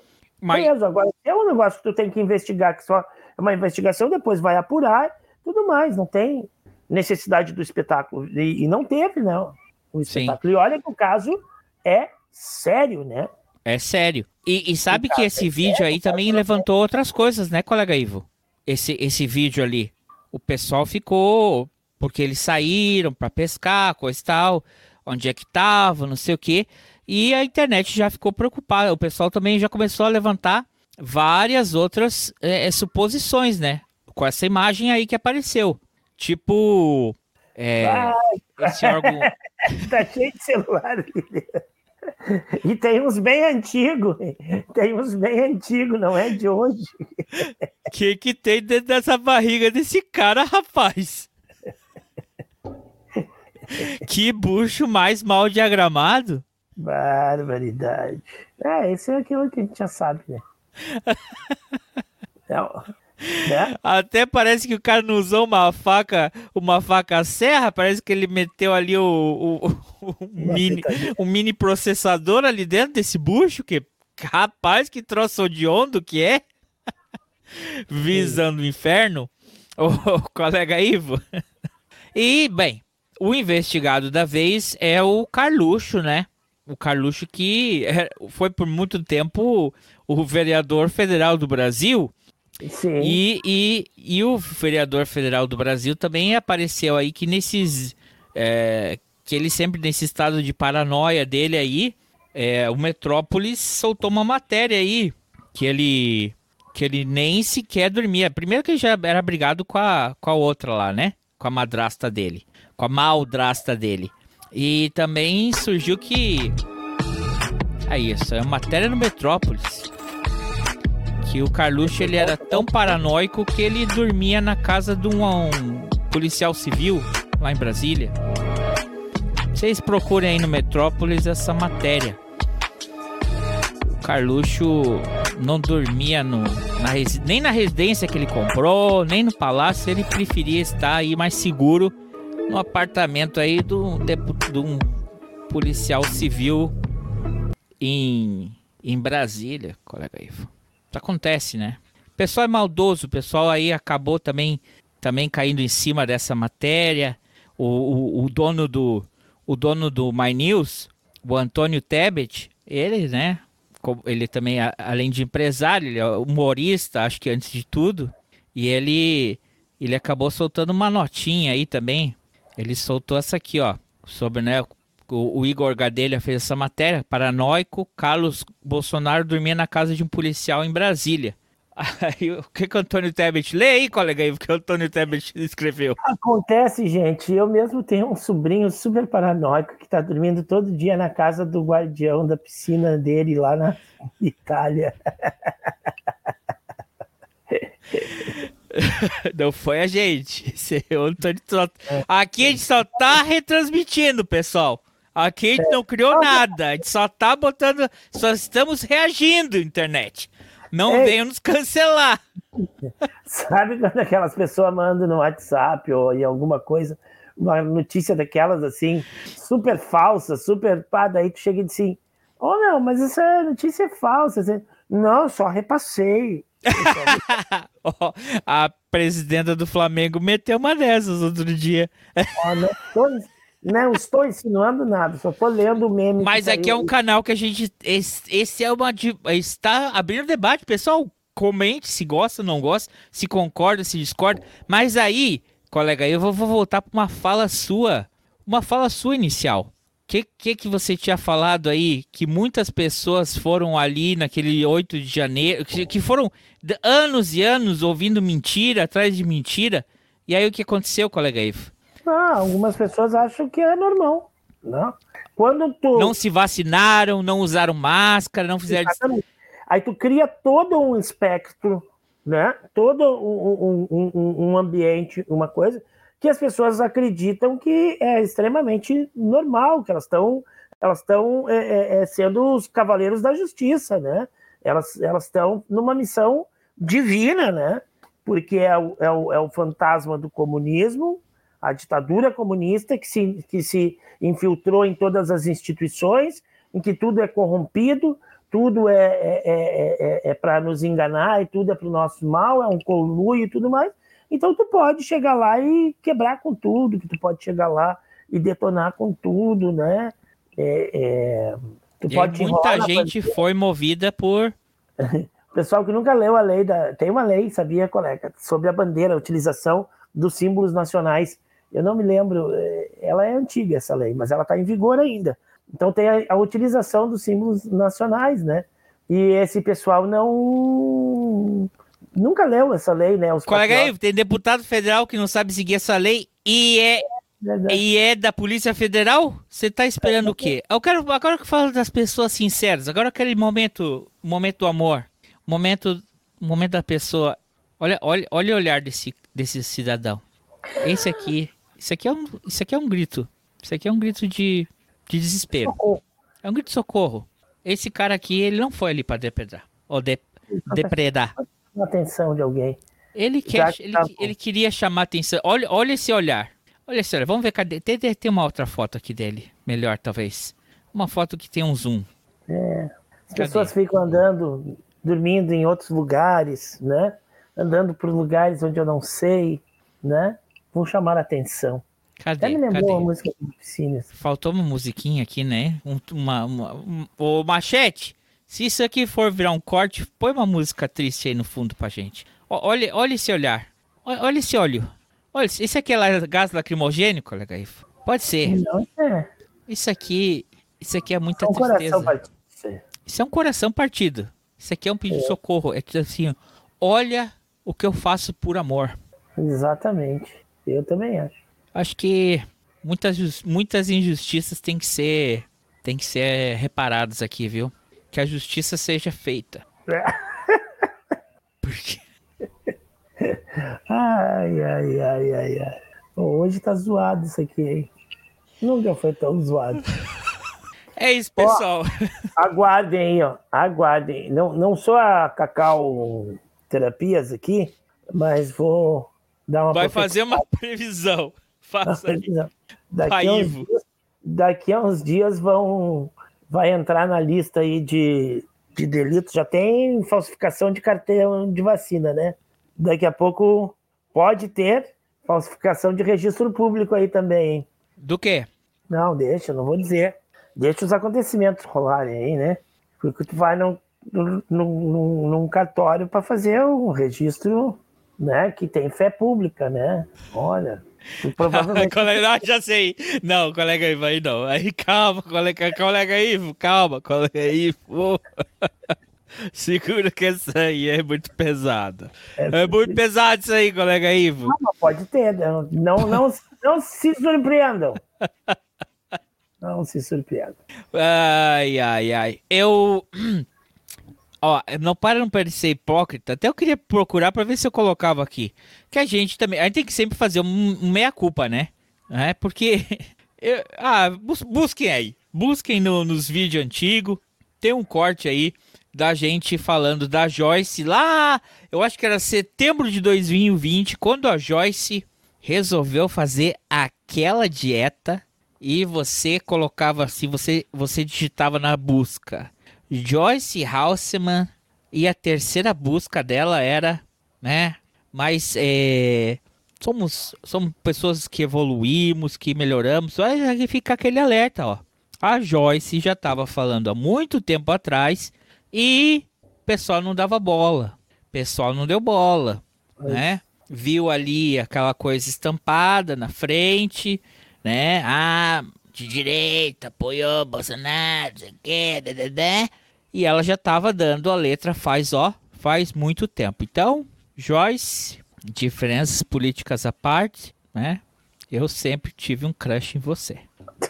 Speaker 5: Mas... beleza. Agora, é um negócio que tu tem que investigar, que só é uma investigação, depois vai apurar, tudo mais. Não tem necessidade do espetáculo. E, e não teve, né? O espetáculo. Sim. E olha que o caso é sério, né?
Speaker 4: É sério. E, e sabe que esse é vídeo aí também levantou outras coisas, né, colega Ivo? Esse, esse vídeo ali. O pessoal ficou porque eles saíram para pescar, coisa e tal, onde é que tava, não sei o quê. E a internet já ficou preocupada. O pessoal também já começou a levantar várias outras é, suposições, né? Com essa imagem aí que apareceu. Tipo. É,
Speaker 5: esse órgão. tá cheio de celular ali. E tem uns bem antigos. Tem uns bem antigos, não é de hoje.
Speaker 4: O que, que tem dentro dessa barriga desse cara, rapaz? que bucho mais mal diagramado.
Speaker 5: Barbaridade. É, esse é aquilo que a gente já sabe, né?
Speaker 4: Não. Né? Até parece que o cara não usou uma faca, uma faca serra, parece que ele meteu ali o, o, o mini, o mini processador ali dentro desse bucho, que rapaz, que troço hediondo que é. Visando o inferno, o colega Ivo. E, bem, o investigado da vez é o Carluxo, né? O Carluxo que é, foi por muito tempo o vereador federal do Brasil. Sim. E, e, e o vereador federal do Brasil também apareceu aí que nesses. É, que ele sempre nesse estado de paranoia dele aí, é, o Metrópolis soltou uma matéria aí que ele que ele nem sequer dormia. Primeiro que ele já era brigado com a, com a outra lá, né? Com a madrasta dele com a maldrasta dele. E também surgiu que. É isso, é matéria no Metrópolis. Que o Carluxo ele era tão paranoico que ele dormia na casa de um, um policial civil lá em Brasília. Vocês procurem aí no Metrópolis essa matéria. O Carluxo não dormia no, na nem na residência que ele comprou, nem no palácio. Ele preferia estar aí mais seguro no apartamento aí de um policial civil em, em Brasília, colega Ivo. Isso acontece, né? O pessoal é maldoso, o pessoal aí acabou também, também caindo em cima dessa matéria. O, o, o dono do o dono do My News, o Antônio Tebet, ele, né? Ele também, além de empresário, ele é humorista, acho que antes de tudo. E ele, ele acabou soltando uma notinha aí também, ele soltou essa aqui, ó, sobre, né, o, o Igor Gadelha fez essa matéria, paranoico, Carlos Bolsonaro dormia na casa de um policial em Brasília. Aí, o que, que o Antônio Tebet... Lê aí, colega, aí, o que o Antônio Tebet escreveu.
Speaker 5: Acontece, gente, eu mesmo tenho um sobrinho super paranoico que está dormindo todo dia na casa do guardião da piscina dele lá na Itália.
Speaker 4: Não foi a gente. É. Aqui a gente só tá retransmitindo, pessoal. Aqui a gente não criou nada. A gente só tá botando. Só estamos reagindo, internet. Não Ei. venham nos cancelar.
Speaker 5: Sabe quando aquelas pessoas mandam no WhatsApp ou em alguma coisa, uma notícia daquelas assim, super falsa, super. Pá, daí tu chega e diz assim: Oh, não, mas essa notícia é falsa. Assim, não, só repassei.
Speaker 4: oh, a presidenta do Flamengo meteu uma dessas outro dia.
Speaker 5: oh, não, estou, não, estou insinuando nada, só estou lendo o meme.
Speaker 4: Mas aqui é um canal que a gente. Esse, esse é uma. Está abrindo debate, pessoal. Comente se gosta, não gosta, se concorda, se discorda. Mas aí, colega, eu vou, vou voltar para uma fala sua, uma fala sua inicial. O que, que que você tinha falado aí que muitas pessoas foram ali naquele 8 de janeiro, que, que foram anos e anos ouvindo mentira atrás de mentira. E aí o que aconteceu, colega Ivo?
Speaker 5: Ah, algumas pessoas acham que é normal, não? Quando tu
Speaker 4: não se vacinaram, não usaram máscara, não fizeram
Speaker 5: Exatamente. Aí tu cria todo um espectro, né? Todo um, um, um, um ambiente, uma coisa que as pessoas acreditam que é extremamente normal, que elas estão elas estão é, é, é, sendo os cavaleiros da justiça, né? Elas elas estão numa missão divina, né? Porque é o, é o, é o fantasma do comunismo, a ditadura comunista que se, que se infiltrou em todas as instituições, em que tudo é corrompido, tudo é, é, é, é para nos enganar e tudo é para o nosso mal, é um conluio e tudo mais. Então tu pode chegar lá e quebrar com tudo, que tu pode chegar lá e detonar com tudo, né? É, é,
Speaker 4: tu pode muita gente foi movida por.
Speaker 5: Pessoal que nunca leu a lei da. Tem uma lei, sabia, colega, sobre a bandeira, a utilização dos símbolos nacionais. Eu não me lembro, é, ela é antiga essa lei, mas ela está em vigor ainda. Então tem a, a utilização dos símbolos nacionais, né? E esse pessoal não nunca leu essa lei, né?
Speaker 4: Os Colega aí, tem deputado federal que não sabe seguir essa lei e é, e é da Polícia Federal? Você tá esperando é, o quê? Eu quero, agora que eu falo das pessoas sinceras, agora aquele momento, momento do amor, momento, momento da pessoa. Olha, olha, olha o olhar desse, desse cidadão. Esse aqui, isso aqui é um, isso aqui é um grito. Isso aqui é um grito de, de desespero. Socorro. É um grito de socorro. Esse cara aqui, ele não foi ali para depredar. Ou de, depredar
Speaker 5: atenção de alguém.
Speaker 4: Ele, quer, ele, tá... ele queria chamar atenção. Olha, olha esse olhar. Olha esse olhar. Vamos ver, cadê? Tem, tem uma outra foto aqui dele. Melhor, talvez. Uma foto que tem um zoom.
Speaker 5: É. As cadê? pessoas ficam andando, dormindo em outros lugares, né? Andando por lugares onde eu não sei, né? Vão chamar atenção.
Speaker 4: Cadê? Até me lembrou Cadê? a música de piscinas. Faltou uma musiquinha aqui, né? Um, uma, uma, um, o Machete, se isso aqui for virar um corte, põe uma música triste aí no fundo pra gente. Olha, olha esse olhar. Olha esse olho. Olha, esse aqui é gás lacrimogênio, colega Ivo? Pode ser. Não é. Isso aqui, isso aqui é muita é um tristeza. Isso é um coração partido. Isso aqui é um pedido é. de socorro. É tipo assim, olha o que eu faço por amor.
Speaker 5: Exatamente. Eu também acho.
Speaker 4: Acho que muitas, muitas injustiças têm que ser, têm que ser reparadas aqui, viu? Que a justiça seja feita.
Speaker 5: Porque. Ai, ai, ai, ai, ai. Hoje tá zoado isso aqui, hein? Nunca foi tão zoado.
Speaker 4: É isso, pessoal.
Speaker 5: Ó, aguardem aí, ó. Aguardem. Não, não sou a Cacau Terapias aqui, mas vou dar uma.
Speaker 4: Vai fazer uma previsão. Faça. Uma previsão.
Speaker 5: Daqui, a uns dias, daqui a uns dias vão vai entrar na lista aí de, de delitos. Já tem falsificação de cartão de vacina, né? Daqui a pouco pode ter falsificação de registro público aí também, hein?
Speaker 4: Do quê?
Speaker 5: Não, deixa, não vou dizer. Deixa os acontecimentos rolarem aí, né? Porque tu vai num, num, num, num cartório para fazer um registro, né? Que tem fé pública, né? Olha,
Speaker 4: Provavelmente. colega, já sei. Não, colega Ivo aí não. Aí calma, colega, colega Ivo, calma, colega Ivo. Segura que essa aí é muito pesada. É, é muito pesado isso aí, colega Ivo.
Speaker 5: Não, pode ter. Não, não, não, não se surpreendam. Não se surpreendam.
Speaker 4: Ai, ai, ai. Eu. Ó, não para não parecer hipócrita, até eu queria procurar para ver se eu colocava aqui. Que a gente também. A gente tem que sempre fazer um, um meia-culpa, né? É, porque. Eu, ah, bus, busquem aí. Busquem no, nos vídeos antigos. Tem um corte aí da gente falando da Joyce lá. Eu acho que era setembro de 2020, quando a Joyce resolveu fazer aquela dieta e você colocava assim, você, você digitava na busca Joyce Houseman e a terceira busca dela era, né? Mas é, somos, somos pessoas que evoluímos, que melhoramos. Aí fica aquele alerta, ó. A Joyce já estava falando há muito tempo atrás e o pessoal não dava bola. O pessoal não deu bola, né? viu ali aquela coisa estampada na frente, né? Ah, de direita, apoiou Bolsonaro, não sei o quê. E ela já estava dando a letra faz, ó, faz muito tempo. Então, Joyce, diferenças políticas à parte, né? Eu sempre tive um crush em você.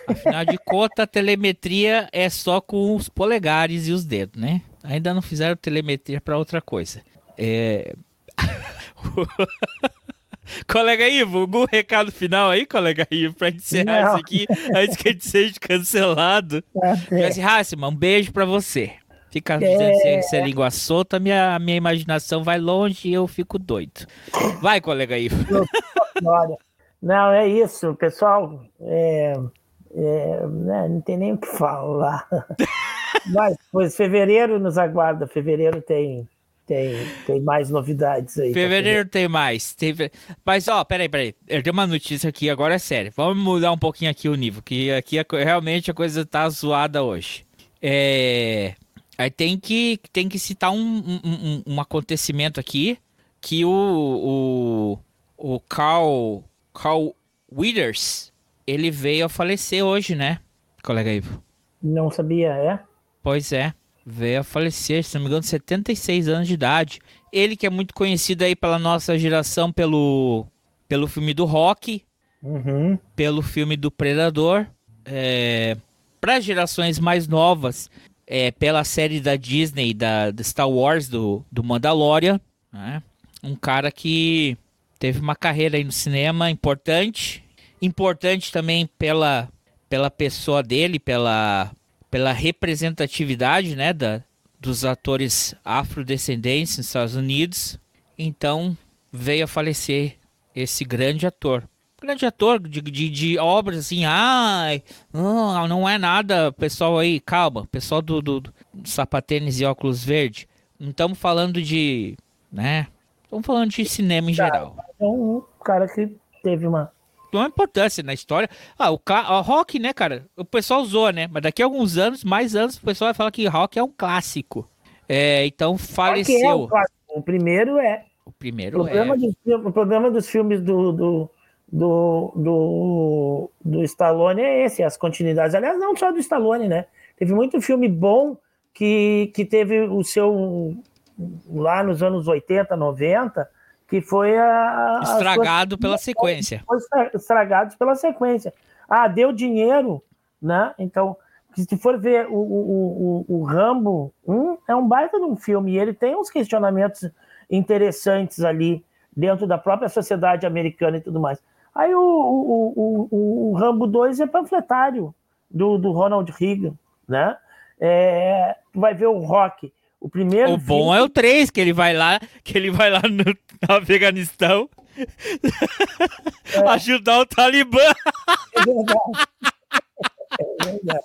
Speaker 4: Afinal de contas, a telemetria é só com os polegares e os dedos, né? Ainda não fizeram telemetria para outra coisa. É... colega Ivo, algum recado final aí, colega Ivo, para encerrar não. isso aqui antes que a gente seja cancelado? Jesse um beijo para você. Fica é... dizendo se é língua solta, minha, minha imaginação vai longe e eu fico doido. Vai, colega Ivo.
Speaker 5: Não, é isso, pessoal. É, é, né, não tem nem o que falar. Mas, pois, fevereiro nos aguarda. Fevereiro tem, tem, tem mais novidades aí.
Speaker 4: Fevereiro tem mais. Tem... Mas, ó, peraí, peraí. Eu tenho uma notícia aqui, agora é sério. Vamos mudar um pouquinho aqui o nível, que aqui é, realmente a coisa tá zoada hoje. É... Aí tem que, tem que citar um, um, um, um acontecimento aqui que o, o, o Carl, Carl Withers, ele veio a falecer hoje, né, colega Ivo?
Speaker 5: Não sabia, é?
Speaker 4: Pois é, veio a falecer, se não me engano, 76 anos de idade. Ele que é muito conhecido aí pela nossa geração pelo, pelo filme do Rock,
Speaker 5: uhum.
Speaker 4: pelo filme do Predador. É, Para gerações mais novas, é, pela série da Disney, da, da Star Wars, do, do Mandalorian. Né? Um cara que teve uma carreira aí no cinema importante. Importante também pela, pela pessoa dele, pela, pela representatividade né, da, dos atores afrodescendentes nos Estados Unidos. Então veio a falecer esse grande ator grande ator de, de, de obras assim, ai, não, não é nada, pessoal aí, calma, pessoal do, do, do sapatênis e óculos verde. Não estamos falando de, né? Estamos falando de cinema em geral.
Speaker 5: É um cara que teve uma
Speaker 4: uma importância na história. Ah, o, o rock, né, cara? O pessoal usou, né? Mas daqui a alguns anos, mais anos, o pessoal vai falar que rock é um clássico. É, então faleceu. É um
Speaker 5: o primeiro é.
Speaker 4: O primeiro
Speaker 5: o problema
Speaker 4: é.
Speaker 5: Dos, o problema dos filmes do, do, do, do, do Stallone é esse, as continuidades. Aliás, não só do Stallone, né? Teve muito filme bom que, que teve o seu. lá nos anos 80, 90, que foi a.
Speaker 4: Estragado sua, pela sequência.
Speaker 5: Foi estragado pela sequência. Ah, deu dinheiro, né? Então, se for ver o, o, o, o Rambo 1, é um baita de um filme, e ele tem uns questionamentos interessantes ali dentro da própria sociedade americana e tudo mais. Aí o, o, o, o Rambo 2 é panfletário do, do Ronald Reagan, né? É, tu vai ver o Rock. O primeiro.
Speaker 4: O bom filme... é o 3, que ele vai lá, que ele vai lá no, no Afeganistão é. ajudar o Talibã. É verdade. É
Speaker 5: verdade.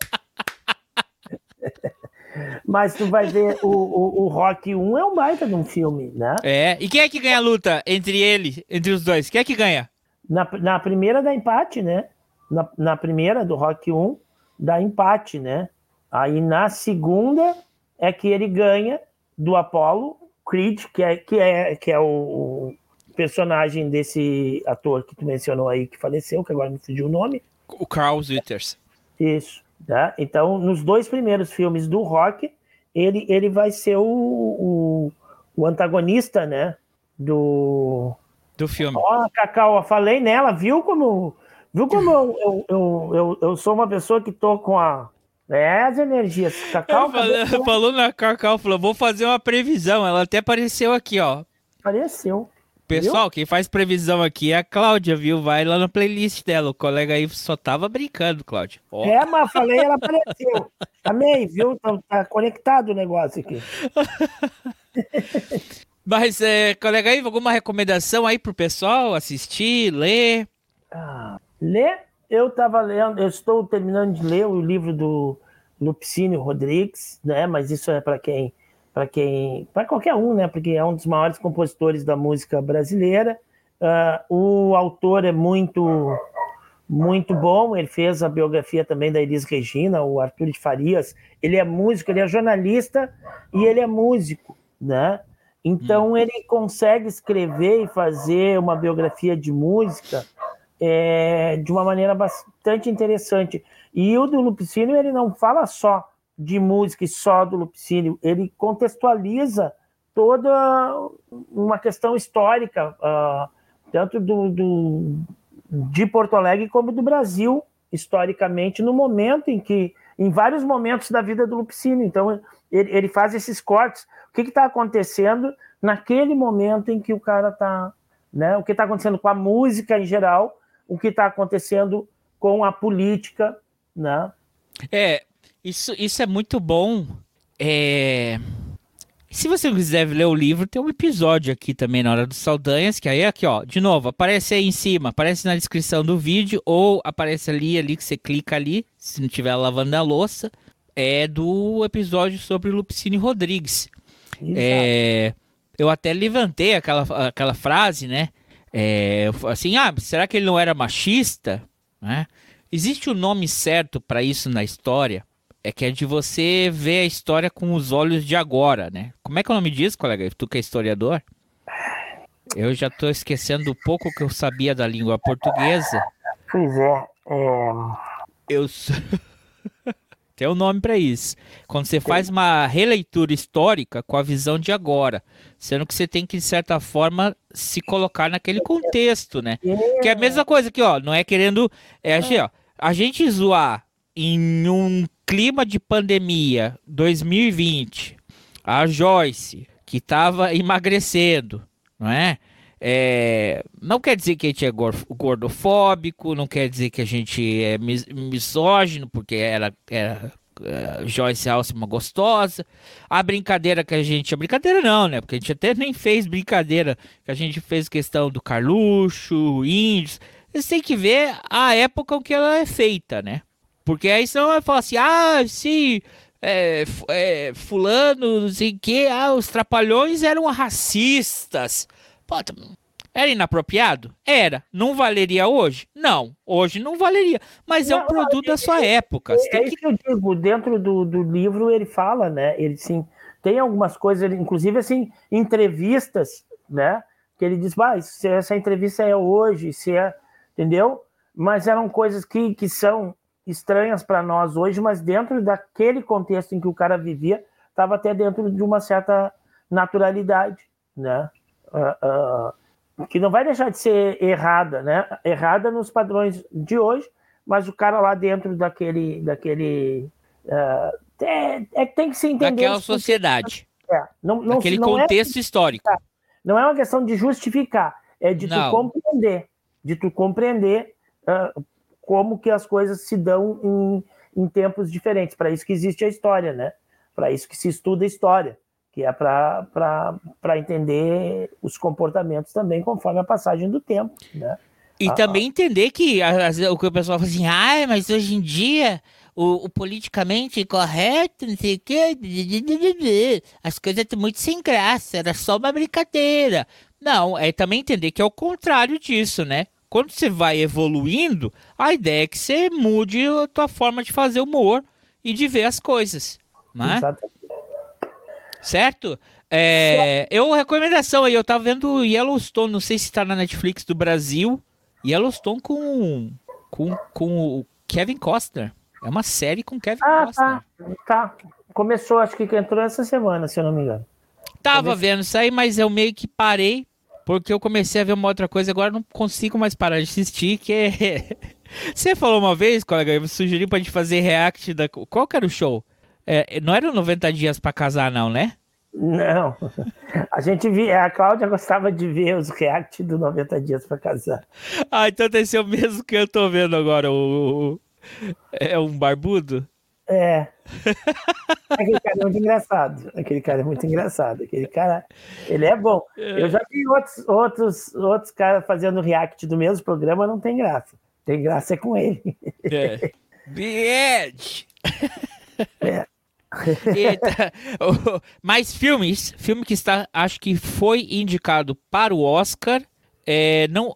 Speaker 5: Mas tu vai ver o, o, o, Rock 1 é um baita de um filme, né?
Speaker 4: É. E quem é que ganha a luta entre ele, entre os dois? Quem é que ganha?
Speaker 5: Na, na primeira dá empate, né? Na, na primeira do Rock 1 dá empate, né? Aí na segunda é que ele ganha do Apollo Creed, que é, que é, que é o, o personagem desse ator que tu mencionou aí, que faleceu, que agora não fugiu o nome.
Speaker 4: O Carl Witters.
Speaker 5: Isso. Tá? Então, nos dois primeiros filmes do Rock, ele, ele vai ser o, o, o antagonista, né? Do,
Speaker 4: do filme.
Speaker 5: Ó, Cacau, eu falei nela, viu como, viu como eu, eu, eu, eu, eu sou uma pessoa que tô com a. É, as energias. Cacau.
Speaker 4: Falei, falou na Cacau, falou, vou fazer uma previsão. Ela até apareceu aqui, ó.
Speaker 5: Apareceu.
Speaker 4: Pessoal, viu? quem faz previsão aqui é a Cláudia, viu? Vai lá na playlist dela. O colega aí só tava brincando, Cláudia.
Speaker 5: Oh. É, mas falei, ela apareceu. Amém, viu? Tá, tá conectado o negócio aqui.
Speaker 4: Mas, é, colega, aí, alguma recomendação aí pro pessoal assistir, ler?
Speaker 5: Ah, ler? Eu estava lendo, eu estou terminando de ler o livro do Lupicínio Rodrigues, né? Mas isso é para quem, para quem, para qualquer um, né? Porque é um dos maiores compositores da música brasileira. Uh, o autor é muito, muito bom. Ele fez a biografia também da Elis Regina, o Arthur de Farias. Ele é músico, ele é jornalista e ele é músico, né? Então hum. ele consegue escrever e fazer uma biografia de música é, de uma maneira bastante interessante. E o do Lupicínio ele não fala só de música e só do Lupicínio, ele contextualiza toda uma questão histórica, uh, tanto do, do, de Porto Alegre como do Brasil, historicamente, no momento em que, em vários momentos da vida do Lupicínio. Então, ele, ele faz esses cortes. O que está acontecendo naquele momento em que o cara está. Né? O que está acontecendo com a música em geral, o que está acontecendo com a política. Né?
Speaker 4: É, isso, isso é muito bom. É se você quiser ler o livro, tem um episódio aqui também na hora dos Saldanhas, que aí é aqui, ó, de novo, aparece aí em cima, aparece na descrição do vídeo, ou aparece ali, ali que você clica ali, se não tiver lavando a louça, é do episódio sobre Lupicine Rodrigues. É, eu até levantei aquela, aquela frase, né? É, assim, ah, será que ele não era machista? Né? Existe o um nome certo para isso na história? é que é de você ver a história com os olhos de agora, né? Como é que é o nome disso, colega? Tu que é historiador? Eu já estou esquecendo um pouco que eu sabia da língua portuguesa.
Speaker 5: Pois é. é...
Speaker 4: Eu tem um nome para isso. Quando você faz uma releitura histórica com a visão de agora, sendo que você tem que de certa forma se colocar naquele contexto, né? Que é a mesma coisa aqui, ó. Não é querendo, é assim, ó. A gente zoar em um clima de pandemia 2020, a Joyce, que estava emagrecendo, não é? é? Não quer dizer que a gente é gordofóbico, não quer dizer que a gente é misógino, porque era, era uh, Joyce Alce uma gostosa. A brincadeira que a gente. A brincadeira não, né? Porque a gente até nem fez brincadeira. Que a gente fez questão do Carluxo, índios. Você tem que ver a época que ela é feita, né? Porque aí senão vai falar assim, ah, sim, é, é, fulano, não sei o que, ah, os trapalhões eram racistas. Pô, era inapropriado? Era. Não valeria hoje? Não. Hoje não valeria. Mas não, é um produto da sua época.
Speaker 5: É, é isso que... eu digo. Dentro do, do livro ele fala, né? Ele sim tem algumas coisas, inclusive assim, entrevistas, né? Que ele diz, ah, se essa entrevista é hoje, se é. Entendeu? Mas eram coisas que, que são estranhas para nós hoje, mas dentro daquele contexto em que o cara vivia, estava até dentro de uma certa naturalidade, né? Uh, uh, que não vai deixar de ser errada, né? Errada nos padrões de hoje, mas o cara lá dentro daquele, daquele uh, é, é, tem que se entender.
Speaker 4: Daquela sociedade. É, não, não, Aquele não é contexto é, histórico.
Speaker 5: Não é uma questão de justificar, é de não. tu compreender, de tu compreender uh, como que as coisas se dão em, em tempos diferentes. Para isso que existe a história, né? Para isso que se estuda a história, que é para entender os comportamentos também conforme a passagem do tempo, né?
Speaker 4: E ah, também entender que o que o pessoal fala assim, ah, mas hoje em dia o, o, politicamente correto, não sei o quê, as coisas estão muito sem graça, era só uma brincadeira. Não, é também entender que é o contrário disso, né? Quando você vai evoluindo, a ideia é que você mude a tua forma de fazer humor e de ver as coisas. Né? Certo? É, eu, recomendação aí, eu tava vendo Yellowstone, não sei se tá na Netflix do Brasil. Yellowstone com, com, com o Kevin Costner. É uma série com Kevin ah, Costner.
Speaker 5: Tá, tá. Começou, acho que entrou essa semana, se eu não me engano.
Speaker 4: Tava vendo isso aí, mas eu meio que parei porque eu comecei a ver uma outra coisa, agora não consigo mais parar de assistir, que é... Você falou uma vez, colega, eu sugeri pra gente fazer react da... Qual que era o show? É, não era 90 dias para casar, não, né?
Speaker 5: Não. A gente via, a Cláudia gostava de ver os react do 90 dias para casar.
Speaker 4: Ah, então deve ser o mesmo que eu tô vendo agora, o, o... é um barbudo?
Speaker 5: É. Aquele cara é muito engraçado. Aquele cara é muito engraçado. Aquele cara, ele é bom. Eu já vi outros, outros, outros caras fazendo react do mesmo programa, não tem graça. Tem graça é com ele.
Speaker 4: É. Edge! É. Eita. Mais filmes. Filme que está, acho que foi indicado para o Oscar. É, não,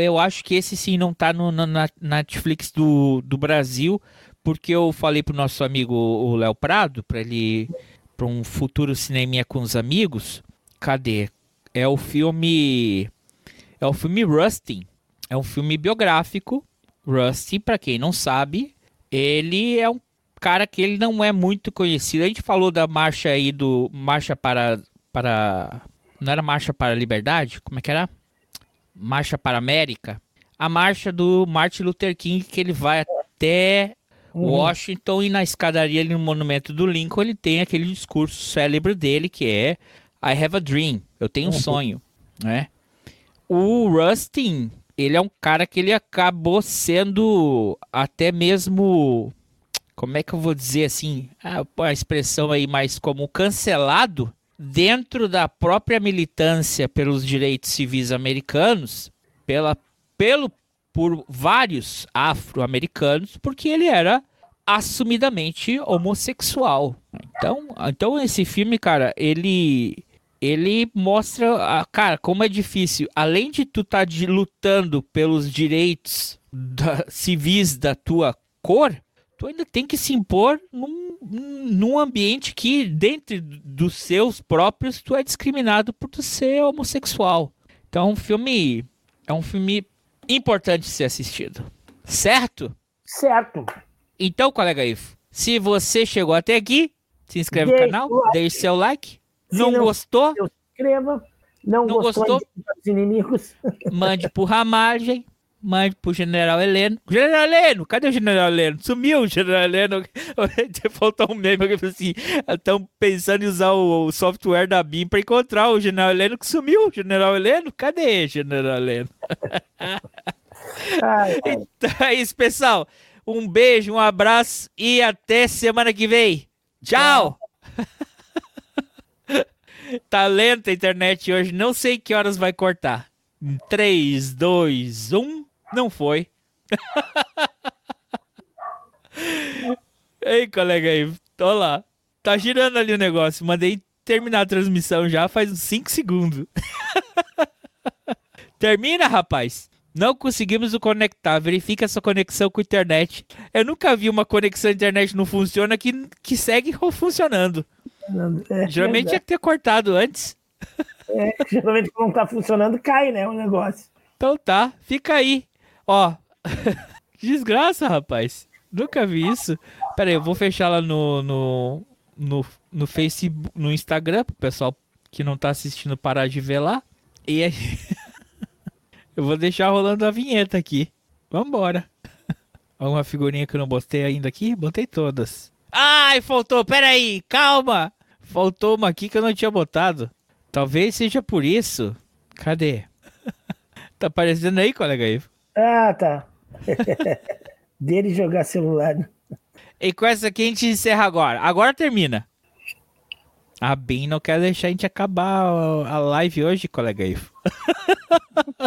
Speaker 4: eu acho que esse sim não está no, na Netflix do, do Brasil porque eu falei pro nosso amigo o Léo Prado, para ele para um futuro cineminha com os amigos, cadê? É o filme. É o filme Rusty. É um filme biográfico. Rusty, para quem não sabe, ele é um cara que ele não é muito conhecido. A gente falou da marcha aí do marcha para para não era marcha para a liberdade? Como é que era? Marcha para a América. A marcha do Martin Luther King que ele vai até uhum. Washington e na escadaria ali no monumento do Lincoln ele tem aquele discurso célebre dele que é I have a dream. Eu tenho um uhum. sonho, né? O Rustin, ele é um cara que ele acabou sendo até mesmo como é que eu vou dizer assim, a, a expressão aí mais como cancelado dentro da própria militância pelos direitos civis americanos, pela pelo por vários afro-americanos, porque ele era assumidamente homossexual. Então, então esse filme, cara, ele ele mostra, cara, como é difícil. Além de tu estar tá lutando pelos direitos da, civis da tua cor, tu ainda tem que se impor num, num ambiente que, dentro dos seus próprios, tu é discriminado por tu ser homossexual. Então, um filme é um filme importante ser assistido. Certo?
Speaker 5: Certo.
Speaker 4: Então, colega Ifo, se você chegou até aqui, se inscreve no canal, like. deixe seu like. Não, não, gostou?
Speaker 5: Se inscreva. Não, não gostou? Dos inimigos.
Speaker 4: Mande por ramagem. Mande pro General Heleno. General Heleno, cadê o General Heleno? Sumiu o General Heleno. Faltou um meme que assim: estão pensando em usar o, software da BIM para encontrar o General Heleno que sumiu. General Heleno, cadê General Heleno? então é isso, pessoal. Um beijo, um abraço e até semana que vem. Tchau! tá lenta a internet hoje, não sei que horas vai cortar. 3, 2, 1. Não foi. Ei, colega aí, tô lá. Tá girando ali o negócio. Mandei terminar a transmissão já faz uns 5 segundos. Termina, rapaz. Não conseguimos o conectar. Verifique a sua conexão com a internet. Eu nunca vi uma conexão à internet não funciona que, que segue funcionando. É, geralmente é tinha que ter cortado antes.
Speaker 5: É, geralmente quando tá funcionando, cai, né? O negócio.
Speaker 4: Então tá, fica aí. Ó, desgraça, rapaz. Nunca vi isso. Pera aí, eu vou fechar lá no, no, no, no Facebook, no Instagram, pro pessoal que não tá assistindo parar de ver lá. E aí... Eu vou deixar rolando a vinheta aqui. Vambora. Alguma figurinha que eu não botei ainda aqui? Botei todas. Ai, faltou. Pera aí, calma. Faltou uma aqui que eu não tinha botado. Talvez seja por isso. Cadê? tá aparecendo aí, colega Ivo?
Speaker 5: Ah, tá. Dele jogar celular.
Speaker 4: E com essa aqui a gente encerra agora. Agora termina. A Bim não quer deixar a gente acabar a live hoje, colega Ivo.